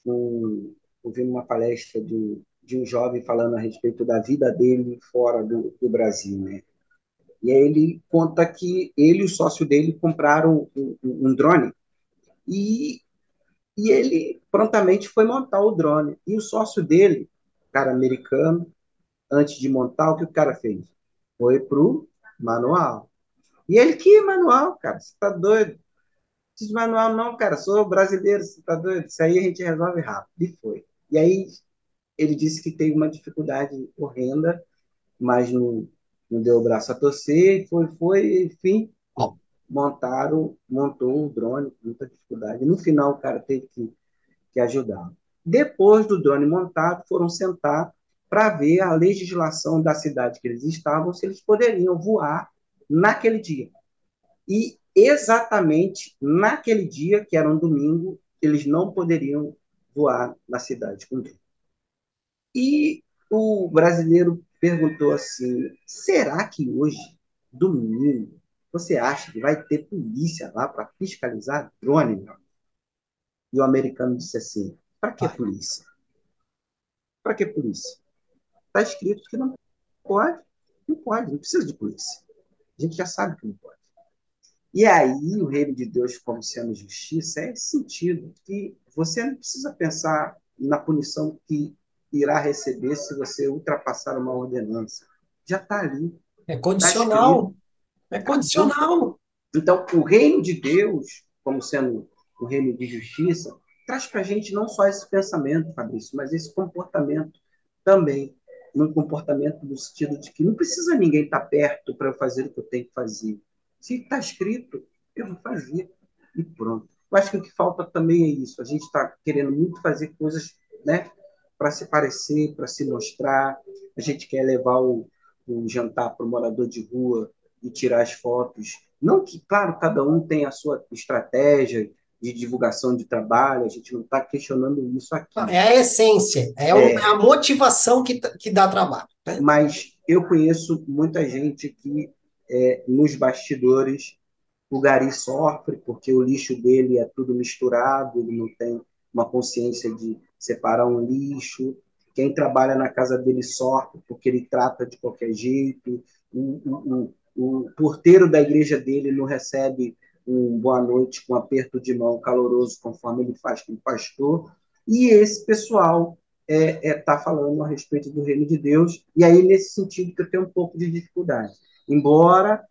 um, ouvi uma palestra de, de um jovem falando a respeito da vida dele fora do, do Brasil, né? E aí ele conta que ele e o sócio dele compraram um, um, drone e, e ele prontamente foi montar o drone. E o sócio dele, cara americano, antes de montar, o que o cara fez? Foi pro manual. E ele, que manual, cara? Você tá doido? Não manual não, cara. Sou brasileiro, você tá doido? Isso aí a gente resolve rápido. E foi. E aí ele disse que teve uma dificuldade horrenda, mas não, não deu o braço a torcer, foi, foi, enfim, montaram, montou o drone com muita dificuldade. No final, o cara teve que, que ajudar. Depois do drone montado, foram sentar para ver a legislação da cidade que eles estavam, se eles poderiam voar naquele dia. E exatamente naquele dia, que era um domingo, eles não poderiam voar na cidade com drone. E o brasileiro perguntou assim: será que hoje, domingo, você acha que vai ter polícia lá para fiscalizar drone? Meu? E o americano disse assim: para que polícia? Para que polícia? Está escrito que não pode. Não pode, não precisa de polícia. A gente já sabe que não pode. E aí, o reino de Deus, como sendo justiça, é esse sentido que você não precisa pensar na punição que irá receber se você ultrapassar uma ordenança. Já está ali.
É tá condicional. Tá é condicional.
Então, o reino de Deus, como sendo o reino de justiça, traz para a gente não só esse pensamento, Fabrício, mas esse comportamento também. Um comportamento no sentido de que não precisa ninguém estar perto para eu fazer o que eu tenho que fazer. Se está escrito, eu vou fazer. E pronto. Eu acho que o que falta também é isso. A gente está querendo muito fazer coisas né, para se parecer, para se mostrar. A gente quer levar o, o jantar para o morador de rua e tirar as fotos. Não que, claro, cada um tem a sua estratégia de divulgação de trabalho, a gente não está questionando isso aqui.
É a essência, é, é. a motivação que, que dá trabalho.
Né? Mas eu conheço muita gente que, é, nos bastidores, o Gari sofre, porque o lixo dele é tudo misturado, ele não tem uma consciência de separar um lixo. Quem trabalha na casa dele sofre, porque ele trata de qualquer jeito. O, o, o, o porteiro da igreja dele não recebe um boa noite com um aperto de mão caloroso, conforme ele faz com o pastor. E esse pessoal está é, é, tá falando a respeito do reino de Deus, e aí nesse sentido que eu tenho um pouco de dificuldade. Embora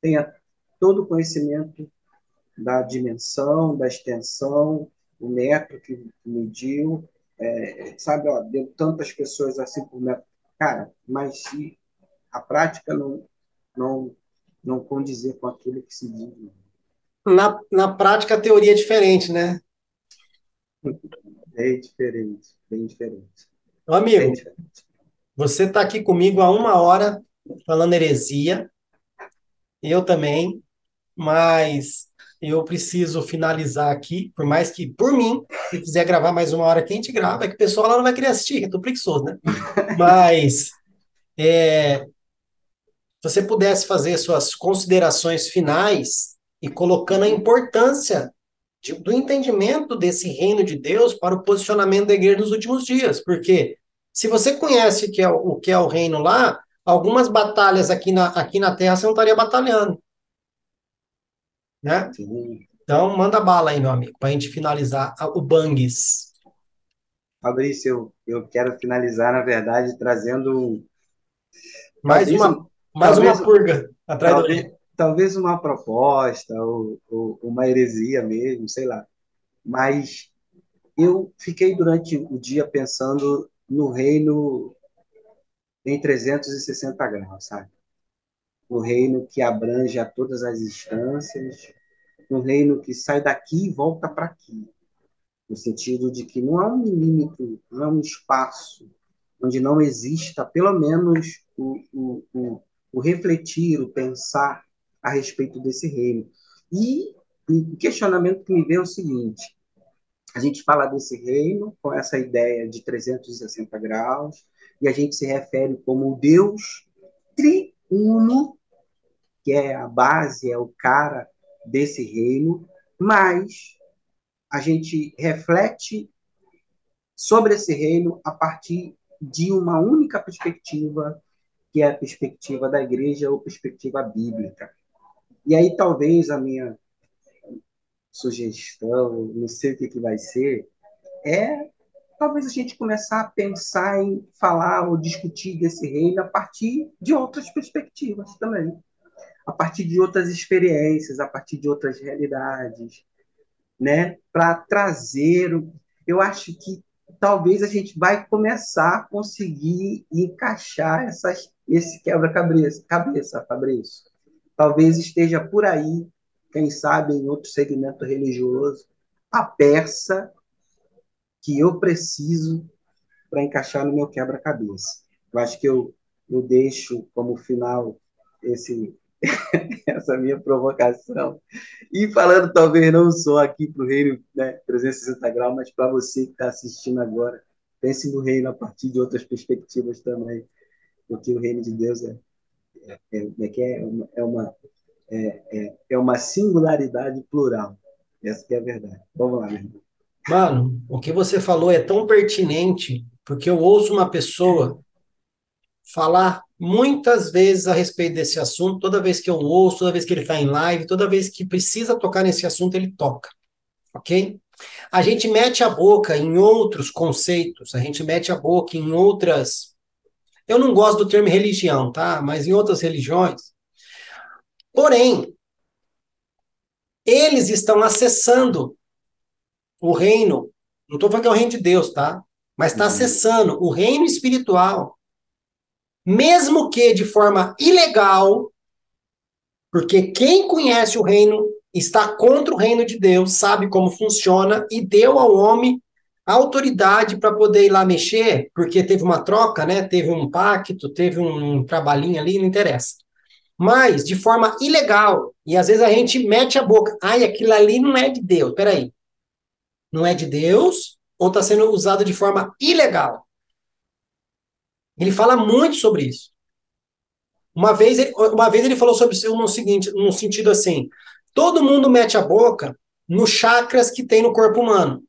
tenha todo o conhecimento da dimensão, da extensão, o metro que mediu, é, sabe, ó, deu tantas pessoas assim por metro. Cara, mas se a prática não, não, não condizer com aquilo que se diz.
Na, na prática, a teoria é diferente, né?
Bem diferente, bem diferente.
Meu amigo, diferente. você está aqui comigo há uma hora falando heresia, eu também, mas eu preciso finalizar aqui, por mais que, por mim, se quiser gravar mais uma hora, quem te grava, é que o pessoal lá não vai querer assistir, eu tô preguiçoso, né? [LAUGHS] Mas, é, se você pudesse fazer suas considerações finais e colocando a importância de, do entendimento desse reino de Deus para o posicionamento da igreja nos últimos dias, porque se você conhece que é o, o que é o reino lá, algumas batalhas aqui na, aqui na Terra você não estaria batalhando né? Então, manda bala aí, meu amigo, para a gente finalizar o Bangues.
Fabrício, eu, eu quero finalizar, na verdade, trazendo.
Mais uma, mais talvez, uma purga atrás
talvez, do. Talvez uma proposta, ou, ou uma heresia mesmo, sei lá. Mas eu fiquei durante o dia pensando no reino em 360 graus, sabe? O reino que abrange a todas as instâncias, um reino que sai daqui e volta para aqui, no sentido de que não há um milímetro, não há um espaço onde não exista, pelo menos, o, o, o, o refletir, o pensar a respeito desse reino. E o questionamento que me vem é o seguinte: a gente fala desse reino com essa ideia de 360 graus, e a gente se refere como Deus triuno, que é a base, é o cara desse reino, mas a gente reflete sobre esse reino a partir de uma única perspectiva, que é a perspectiva da igreja ou perspectiva bíblica. E aí talvez a minha sugestão, não sei o que, que vai ser, é talvez a gente começar a pensar em falar ou discutir desse reino a partir de outras perspectivas também a partir de outras experiências, a partir de outras realidades, né? Para trazer, eu acho que talvez a gente vai começar a conseguir encaixar essas, esse quebra-cabeça, cabeça, Fabrício. Talvez esteja por aí, quem sabe em outro segmento religioso, a peça que eu preciso para encaixar no meu quebra-cabeça. Eu acho que eu, eu deixo como final esse [LAUGHS] essa minha provocação. E falando talvez não só aqui para o reino né, 360 graus, mas para você que está assistindo agora, pense no reino a partir de outras perspectivas também, porque o reino de Deus é, é, é, é, é uma, é, é, é uma singularidade plural. Essa é a verdade. Vamos lá, meu.
Mano, o que você falou é tão pertinente, porque eu ouço uma pessoa falar muitas vezes a respeito desse assunto, toda vez que eu ouço, toda vez que ele está em live, toda vez que precisa tocar nesse assunto, ele toca. Ok? A gente mete a boca em outros conceitos, a gente mete a boca em outras. Eu não gosto do termo religião, tá? Mas em outras religiões. Porém, eles estão acessando o reino. Não estou falando que é o reino de Deus, tá? Mas está uhum. acessando o reino espiritual mesmo que de forma ilegal, porque quem conhece o reino está contra o reino de Deus, sabe como funciona e deu ao homem a autoridade para poder ir lá mexer, porque teve uma troca, né? Teve um pacto, teve um trabalhinho ali, não interessa. Mas de forma ilegal, e às vezes a gente mete a boca, ai, aquilo ali não é de Deus. Peraí. Não é de Deus ou está sendo usado de forma ilegal? Ele fala muito sobre isso. Uma vez, ele, uma vez ele falou sobre isso no seguinte, no sentido assim: todo mundo mete a boca nos chakras que tem no corpo humano.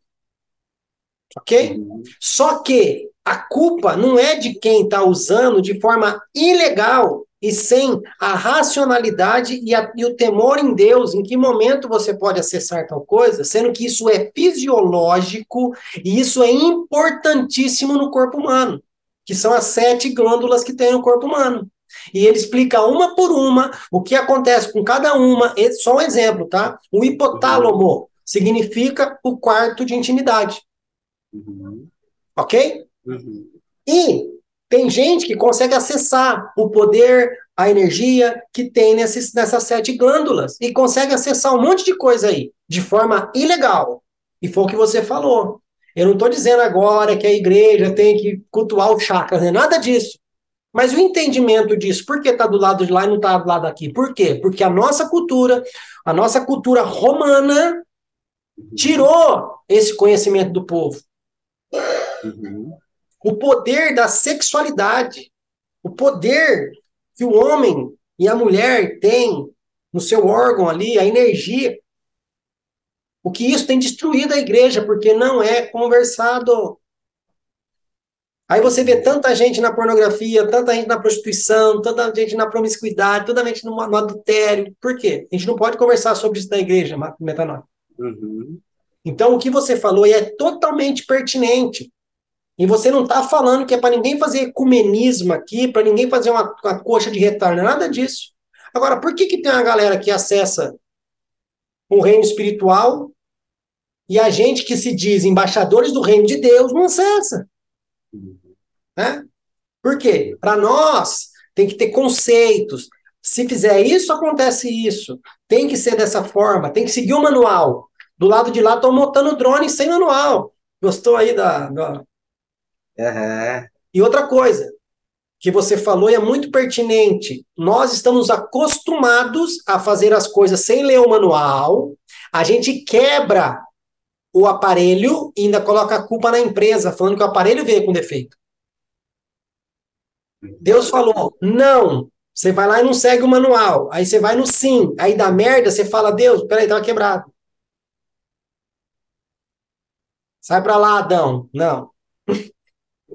Ok? Uhum. Só que a culpa não é de quem está usando de forma ilegal e sem a racionalidade e, a, e, o temor em Deus, em que momento você pode acessar tal coisa, sendo que isso é fisiológico e isso é importantíssimo no corpo humano que são as sete glândulas que tem no corpo humano. E ele explica uma por uma o que acontece com cada uma. Só um exemplo, tá? O hipotálamo significa o quarto de intimidade. Uhum. Ok? Uhum. E tem gente que consegue acessar o poder, a energia que tem nesses, nessas sete glândulas e consegue acessar um monte de coisa aí, de forma ilegal. E foi o que você falou. Eu não estou dizendo agora que a igreja tem que cultuar o chakra, não é nada disso. Mas o entendimento disso, por que está do lado de lá e não está do lado aqui? Por quê? Porque a nossa cultura, a nossa cultura romana, tirou esse conhecimento do povo. Uhum. O poder da sexualidade, o poder que o homem e a mulher têm no seu órgão ali, a energia, o que isso tem destruído a igreja, porque não é conversado. Aí você vê tanta gente na pornografia, tanta gente na prostituição, tanta gente na promiscuidade, tanta gente no, no adultério. Por quê? A gente não pode conversar sobre isso na igreja, Metanol. Uhum. Então, o que você falou é totalmente pertinente. E você não está falando que é para ninguém fazer ecumenismo aqui, para ninguém fazer uma, uma coxa de retorno, nada disso. Agora, por que, que tem uma galera que acessa o reino espiritual e a gente que se diz embaixadores do reino de Deus não acessa. Né? Por quê? Para nós, tem que ter conceitos. Se fizer isso, acontece isso. Tem que ser dessa forma, tem que seguir o manual. Do lado de lá, estão montando drone sem manual. Gostou aí da. da... Uhum. E outra coisa que você falou e é muito pertinente. Nós estamos acostumados a fazer as coisas sem ler o manual. A gente quebra o aparelho e ainda coloca a culpa na empresa, falando que o aparelho veio com defeito. Deus falou, não. Você vai lá e não segue o manual. Aí você vai no sim. Aí dá merda, você fala, Deus, peraí, tava quebrado. Sai para lá, Adão. Não. [LAUGHS]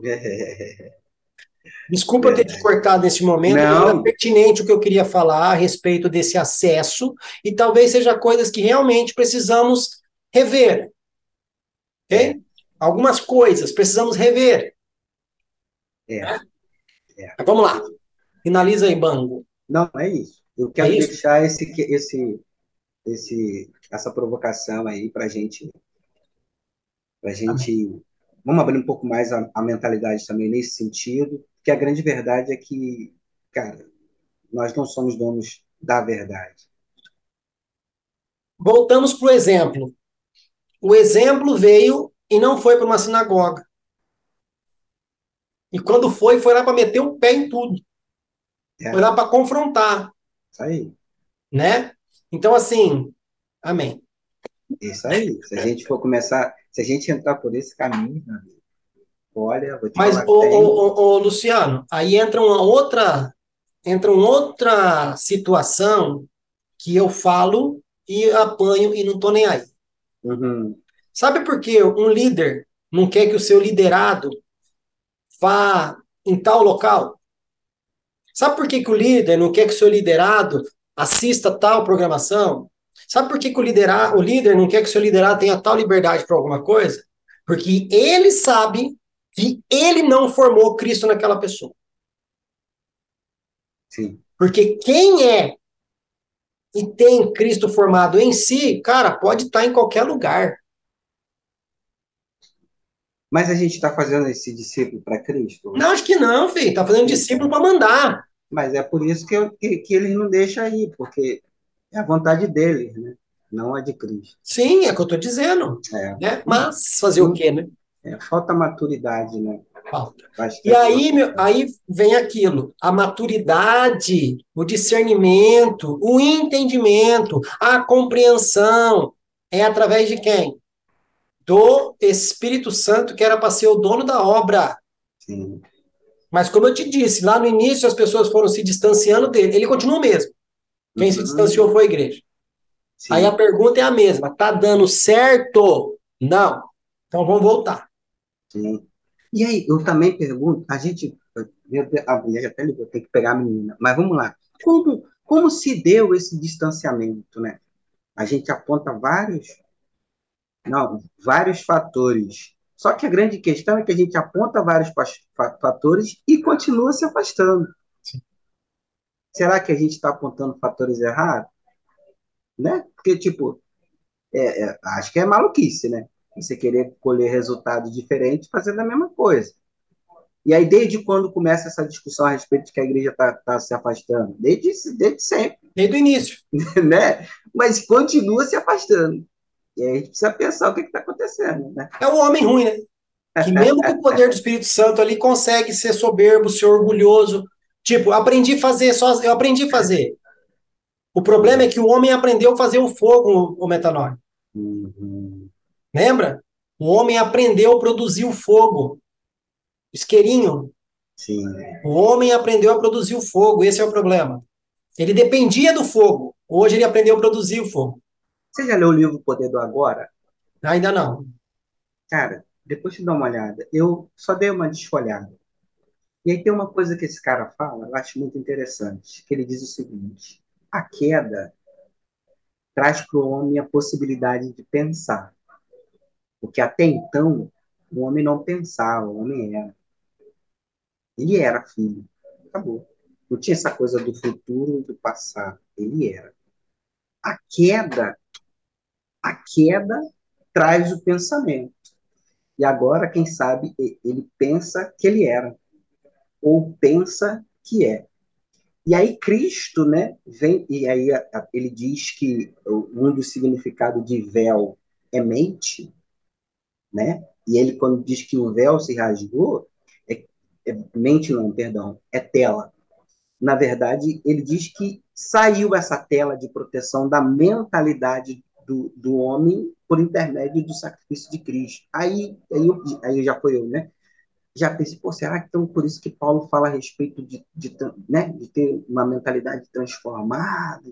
[LAUGHS] Desculpa eu ter te cortado nesse momento, não. era pertinente o que eu queria falar a respeito desse acesso, e talvez seja coisas que realmente precisamos rever. Ok? Algumas coisas precisamos rever. É. é. Vamos lá. Finaliza aí, Bango.
Não, é isso. Eu quero é isso? deixar esse, esse, esse, essa provocação aí para gente, para gente. Ah. Vamos abrir um pouco mais a, a mentalidade também nesse sentido, que a grande verdade é que, cara, nós não somos donos da verdade.
Voltamos para o exemplo. O exemplo veio e não foi para uma sinagoga. E quando foi, foi lá para meter o pé em tudo. É. Foi lá para confrontar.
Isso aí.
Né? Então, assim, amém.
Isso aí. Se a gente for começar, se a gente entrar por esse caminho, olha, vou te
Mas,
falar,
ô, Luciano, aí entra uma outra, entra uma outra situação que eu falo e apanho e não tô nem aí.
Uhum.
Sabe por que um líder não quer que o seu liderado vá em tal local? Sabe por que, que o líder não quer que o seu liderado assista tal programação? Sabe por que, que o, lidera- o líder não quer que o seu liderado tenha tal liberdade para alguma coisa? Porque ele sabe que ele não formou Cristo naquela pessoa.
Sim.
Porque quem é e tem Cristo formado em si, cara, pode estar em qualquer lugar.
Mas a gente está fazendo esse discípulo para Cristo.
Não, acho que não, filho. Tá fazendo discípulo para mandar.
Mas é por isso que, eu, que, que ele não deixa aí, porque é a vontade dele, né? Não a de Cristo.
Sim, é o que eu tô dizendo.
É,
Né? Mas fazer o quê, né?
é, falta maturidade, né?
Falta. E
é
aí, meu, aí vem aquilo, a maturidade, o discernimento, o entendimento, a compreensão é através de quem? Do Espírito Santo, que era para ser o dono da obra.
Sim.
Mas como eu te disse, lá no início as pessoas foram se distanciando dele. Ele continua o mesmo. Quem se
Uhum.
distanciou foi a igreja.
Sim.
Aí a pergunta é a mesma: tá dando certo? Não. Então vamos voltar.
Sim. E aí, eu também pergunto, a gente, eu- a mulher até ligou, tem que pegar a menina, mas vamos lá. Como, como se deu esse distanciamento, né? A gente aponta vários, não, vários fatores. Só que a grande questão é que a gente aponta vários fatores e continua se afastando. Será que a gente está apontando fatores errados? Né? Porque, tipo, é, é, acho que é maluquice, né? Você querer colher resultados diferentes fazendo a mesma coisa. E aí, desde quando começa essa discussão a respeito de que a igreja está se afastando? Desde, desde sempre,
Desde o início. [LAUGHS]
né? Mas continua se afastando. E aí a gente precisa pensar o que está acontecendo, né?
É um homem ruim, né? Que mesmo com o poder do Espírito Santo ali consegue ser soberbo, ser orgulhoso. Tipo, aprendi a fazer só, eu aprendi a fazer. O problema é que o homem aprendeu a fazer o fogo, o metanol.
Uhum.
Lembra? O homem aprendeu a produzir o fogo. Isqueirinho.
Sim.
O homem aprendeu a produzir o fogo, esse é o problema. Ele dependia do fogo. Hoje ele aprendeu a produzir o fogo.
Você já leu o livro Poder do Agora?
Ainda não.
Cara, depois te dá uma olhada. Eu só dei uma desfolhada. E aí tem uma coisa que esse cara fala, eu acho muito interessante, que ele diz o seguinte: a queda traz para o homem a possibilidade de pensar. Porque até então, o homem não pensava, o homem era. Ele era filho. Acabou. Não tinha essa coisa do futuro e do passado. Ele era. A queda, a queda traz o pensamento. E agora, quem sabe, ele pensa que ele era. Ou pensa que é. E aí Cristo, né, vem e aí ele diz que um dos significados de véu é mente, né? E ele quando diz que o véu se rasgou, é, é mente não, perdão, é tela. Na verdade, ele diz que saiu essa tela de proteção da mentalidade do, do homem por intermédio do sacrifício de Cristo. Aí, aí, aí já foi eu, né? Já pensei, pô, será que então por isso que Paulo fala a respeito de, de, né, de ter uma mentalidade transformada?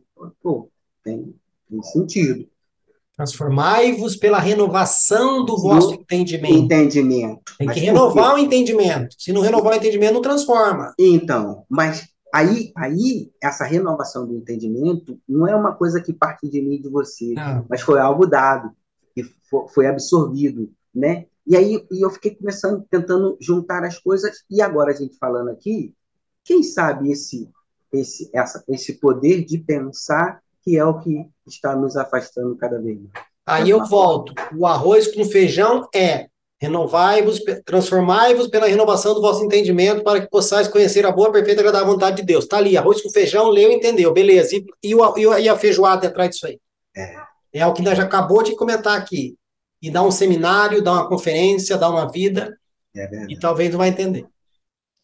Pô, tem, tem sentido.
Transformai-vos pela renovação do vosso entendimento.
Entendimento.
Tem que renovar o entendimento. Se não renovar o entendimento, não transforma.
Então, mas aí, aí essa renovação do entendimento não é uma coisa que parte de mim de você,
Não.
mas foi algo dado, que foi absorvido, né? E aí e eu fiquei começando, tentando juntar as coisas, e agora a gente falando aqui, quem sabe esse, esse, essa, esse poder de pensar que é o que está nos afastando cada vez mais.
Aí eu volto. O arroz com feijão é renovai-vos, transformai-vos pela renovação do vosso entendimento para que possais conhecer a boa, perfeita e agradável vontade de Deus. Tá ali, arroz com feijão, leu, entendeu, beleza. E, e, o, e a feijoada atrás disso aí?
É.
é o que nós já acabou de comentar aqui e dar um seminário, dar uma conferência, dar uma vida,
é
e talvez não vai entender.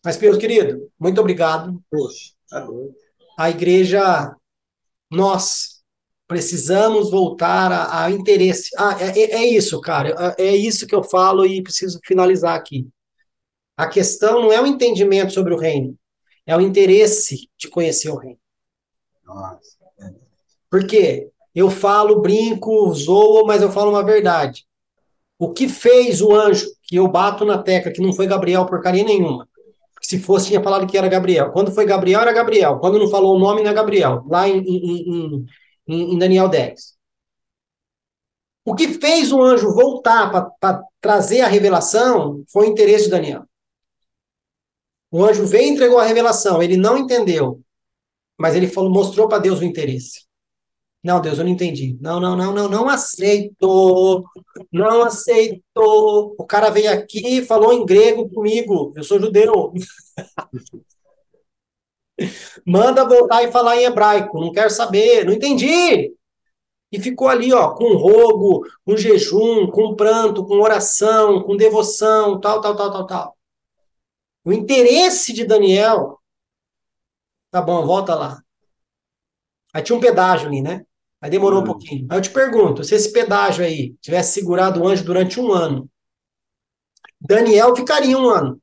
Mas, meus queridos, muito obrigado.
Poxa, tá doido.
A igreja nós precisamos voltar ao interesse. Ah, é, é, é isso, cara. É, é isso que eu falo e preciso finalizar aqui. A questão não é o entendimento sobre o reino, é o interesse de conhecer o reino. Nossa. É Por quê? Eu falo, brinco, zoo, mas eu falo uma verdade. O que fez o anjo, que eu bato na tecla, que não foi Gabriel porcaria nenhuma. Se fosse, tinha falado que era Gabriel. Quando foi Gabriel, era Gabriel. Quando não falou o nome, não é Gabriel. Lá em, em, em, em Daniel 10. O que fez o anjo voltar para trazer a revelação foi o interesse de Daniel. O anjo veio e entregou a revelação, ele não entendeu, mas ele falou, mostrou para Deus o interesse. Não, Deus, eu não entendi. Não, não, não, não, não aceito. Não aceito. O cara veio aqui e falou em grego comigo. Eu sou judeu. [LAUGHS] Manda voltar e falar em hebraico. Não quero saber. Não entendi. E ficou ali, ó, com rogo, com jejum, com pranto, com oração, com devoção, tal, tal, tal, tal, tal. O interesse de Daniel. Tá bom, volta lá. Aí tinha um pedágio ali, né? Aí demorou hum. um pouquinho. Aí eu te pergunto: se esse pedágio aí tivesse segurado o anjo durante um ano, Daniel ficaria um ano.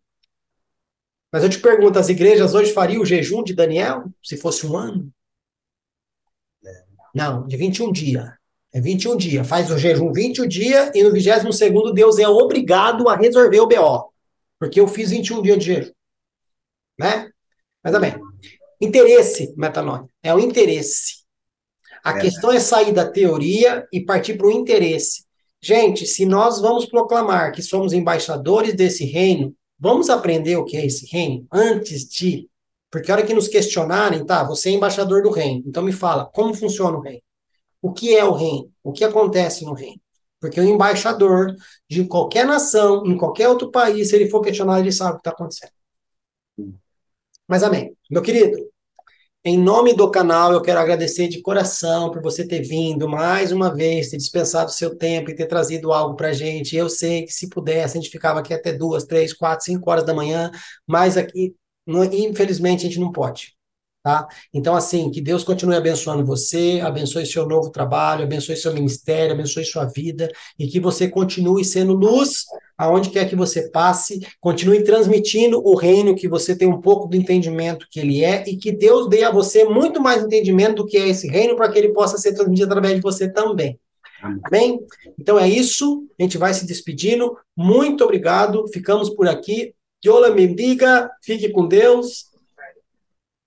Mas eu te pergunto: as igrejas hoje fariam o jejum de Daniel se fosse um ano? É. Não, de 21 dias. É 21 dias. Faz o jejum 21 dias e no 22 segundo Deus é obrigado a resolver o BO. Porque eu fiz 21 dias de jejum. Né? Mas também. Interesse, metanônio. É o interesse. A é. questão é sair da teoria e partir para o interesse. Gente, se nós vamos proclamar que somos embaixadores desse reino, vamos aprender o que é esse reino antes de. Porque a hora que nos questionarem, tá, você é embaixador do reino, então me fala, como funciona o reino? O que é o reino? O que acontece no reino? Porque o embaixador de qualquer nação, em qualquer outro país, se ele for questionado, ele sabe o que está acontecendo. Mas amém. Meu querido, em nome do canal, eu quero agradecer de coração por você ter vindo mais uma vez, ter dispensado o seu tempo e ter trazido algo para gente. Eu sei que se pudesse, a gente ficava aqui até duas, três, quatro, cinco horas da manhã, mas aqui, infelizmente, a gente não pode. Tá? Então, assim, que Deus continue abençoando você, abençoe seu novo trabalho, abençoe seu ministério, abençoe sua vida e que você continue sendo luz aonde quer que você passe, continue transmitindo o reino, que você tem um pouco do entendimento que ele é e que Deus dê a você muito mais entendimento do que é esse reino para que ele possa ser transmitido através de você também. Amém? Então é isso, a gente vai se despedindo. Muito obrigado, ficamos por aqui. Deus me diga, fique com Deus.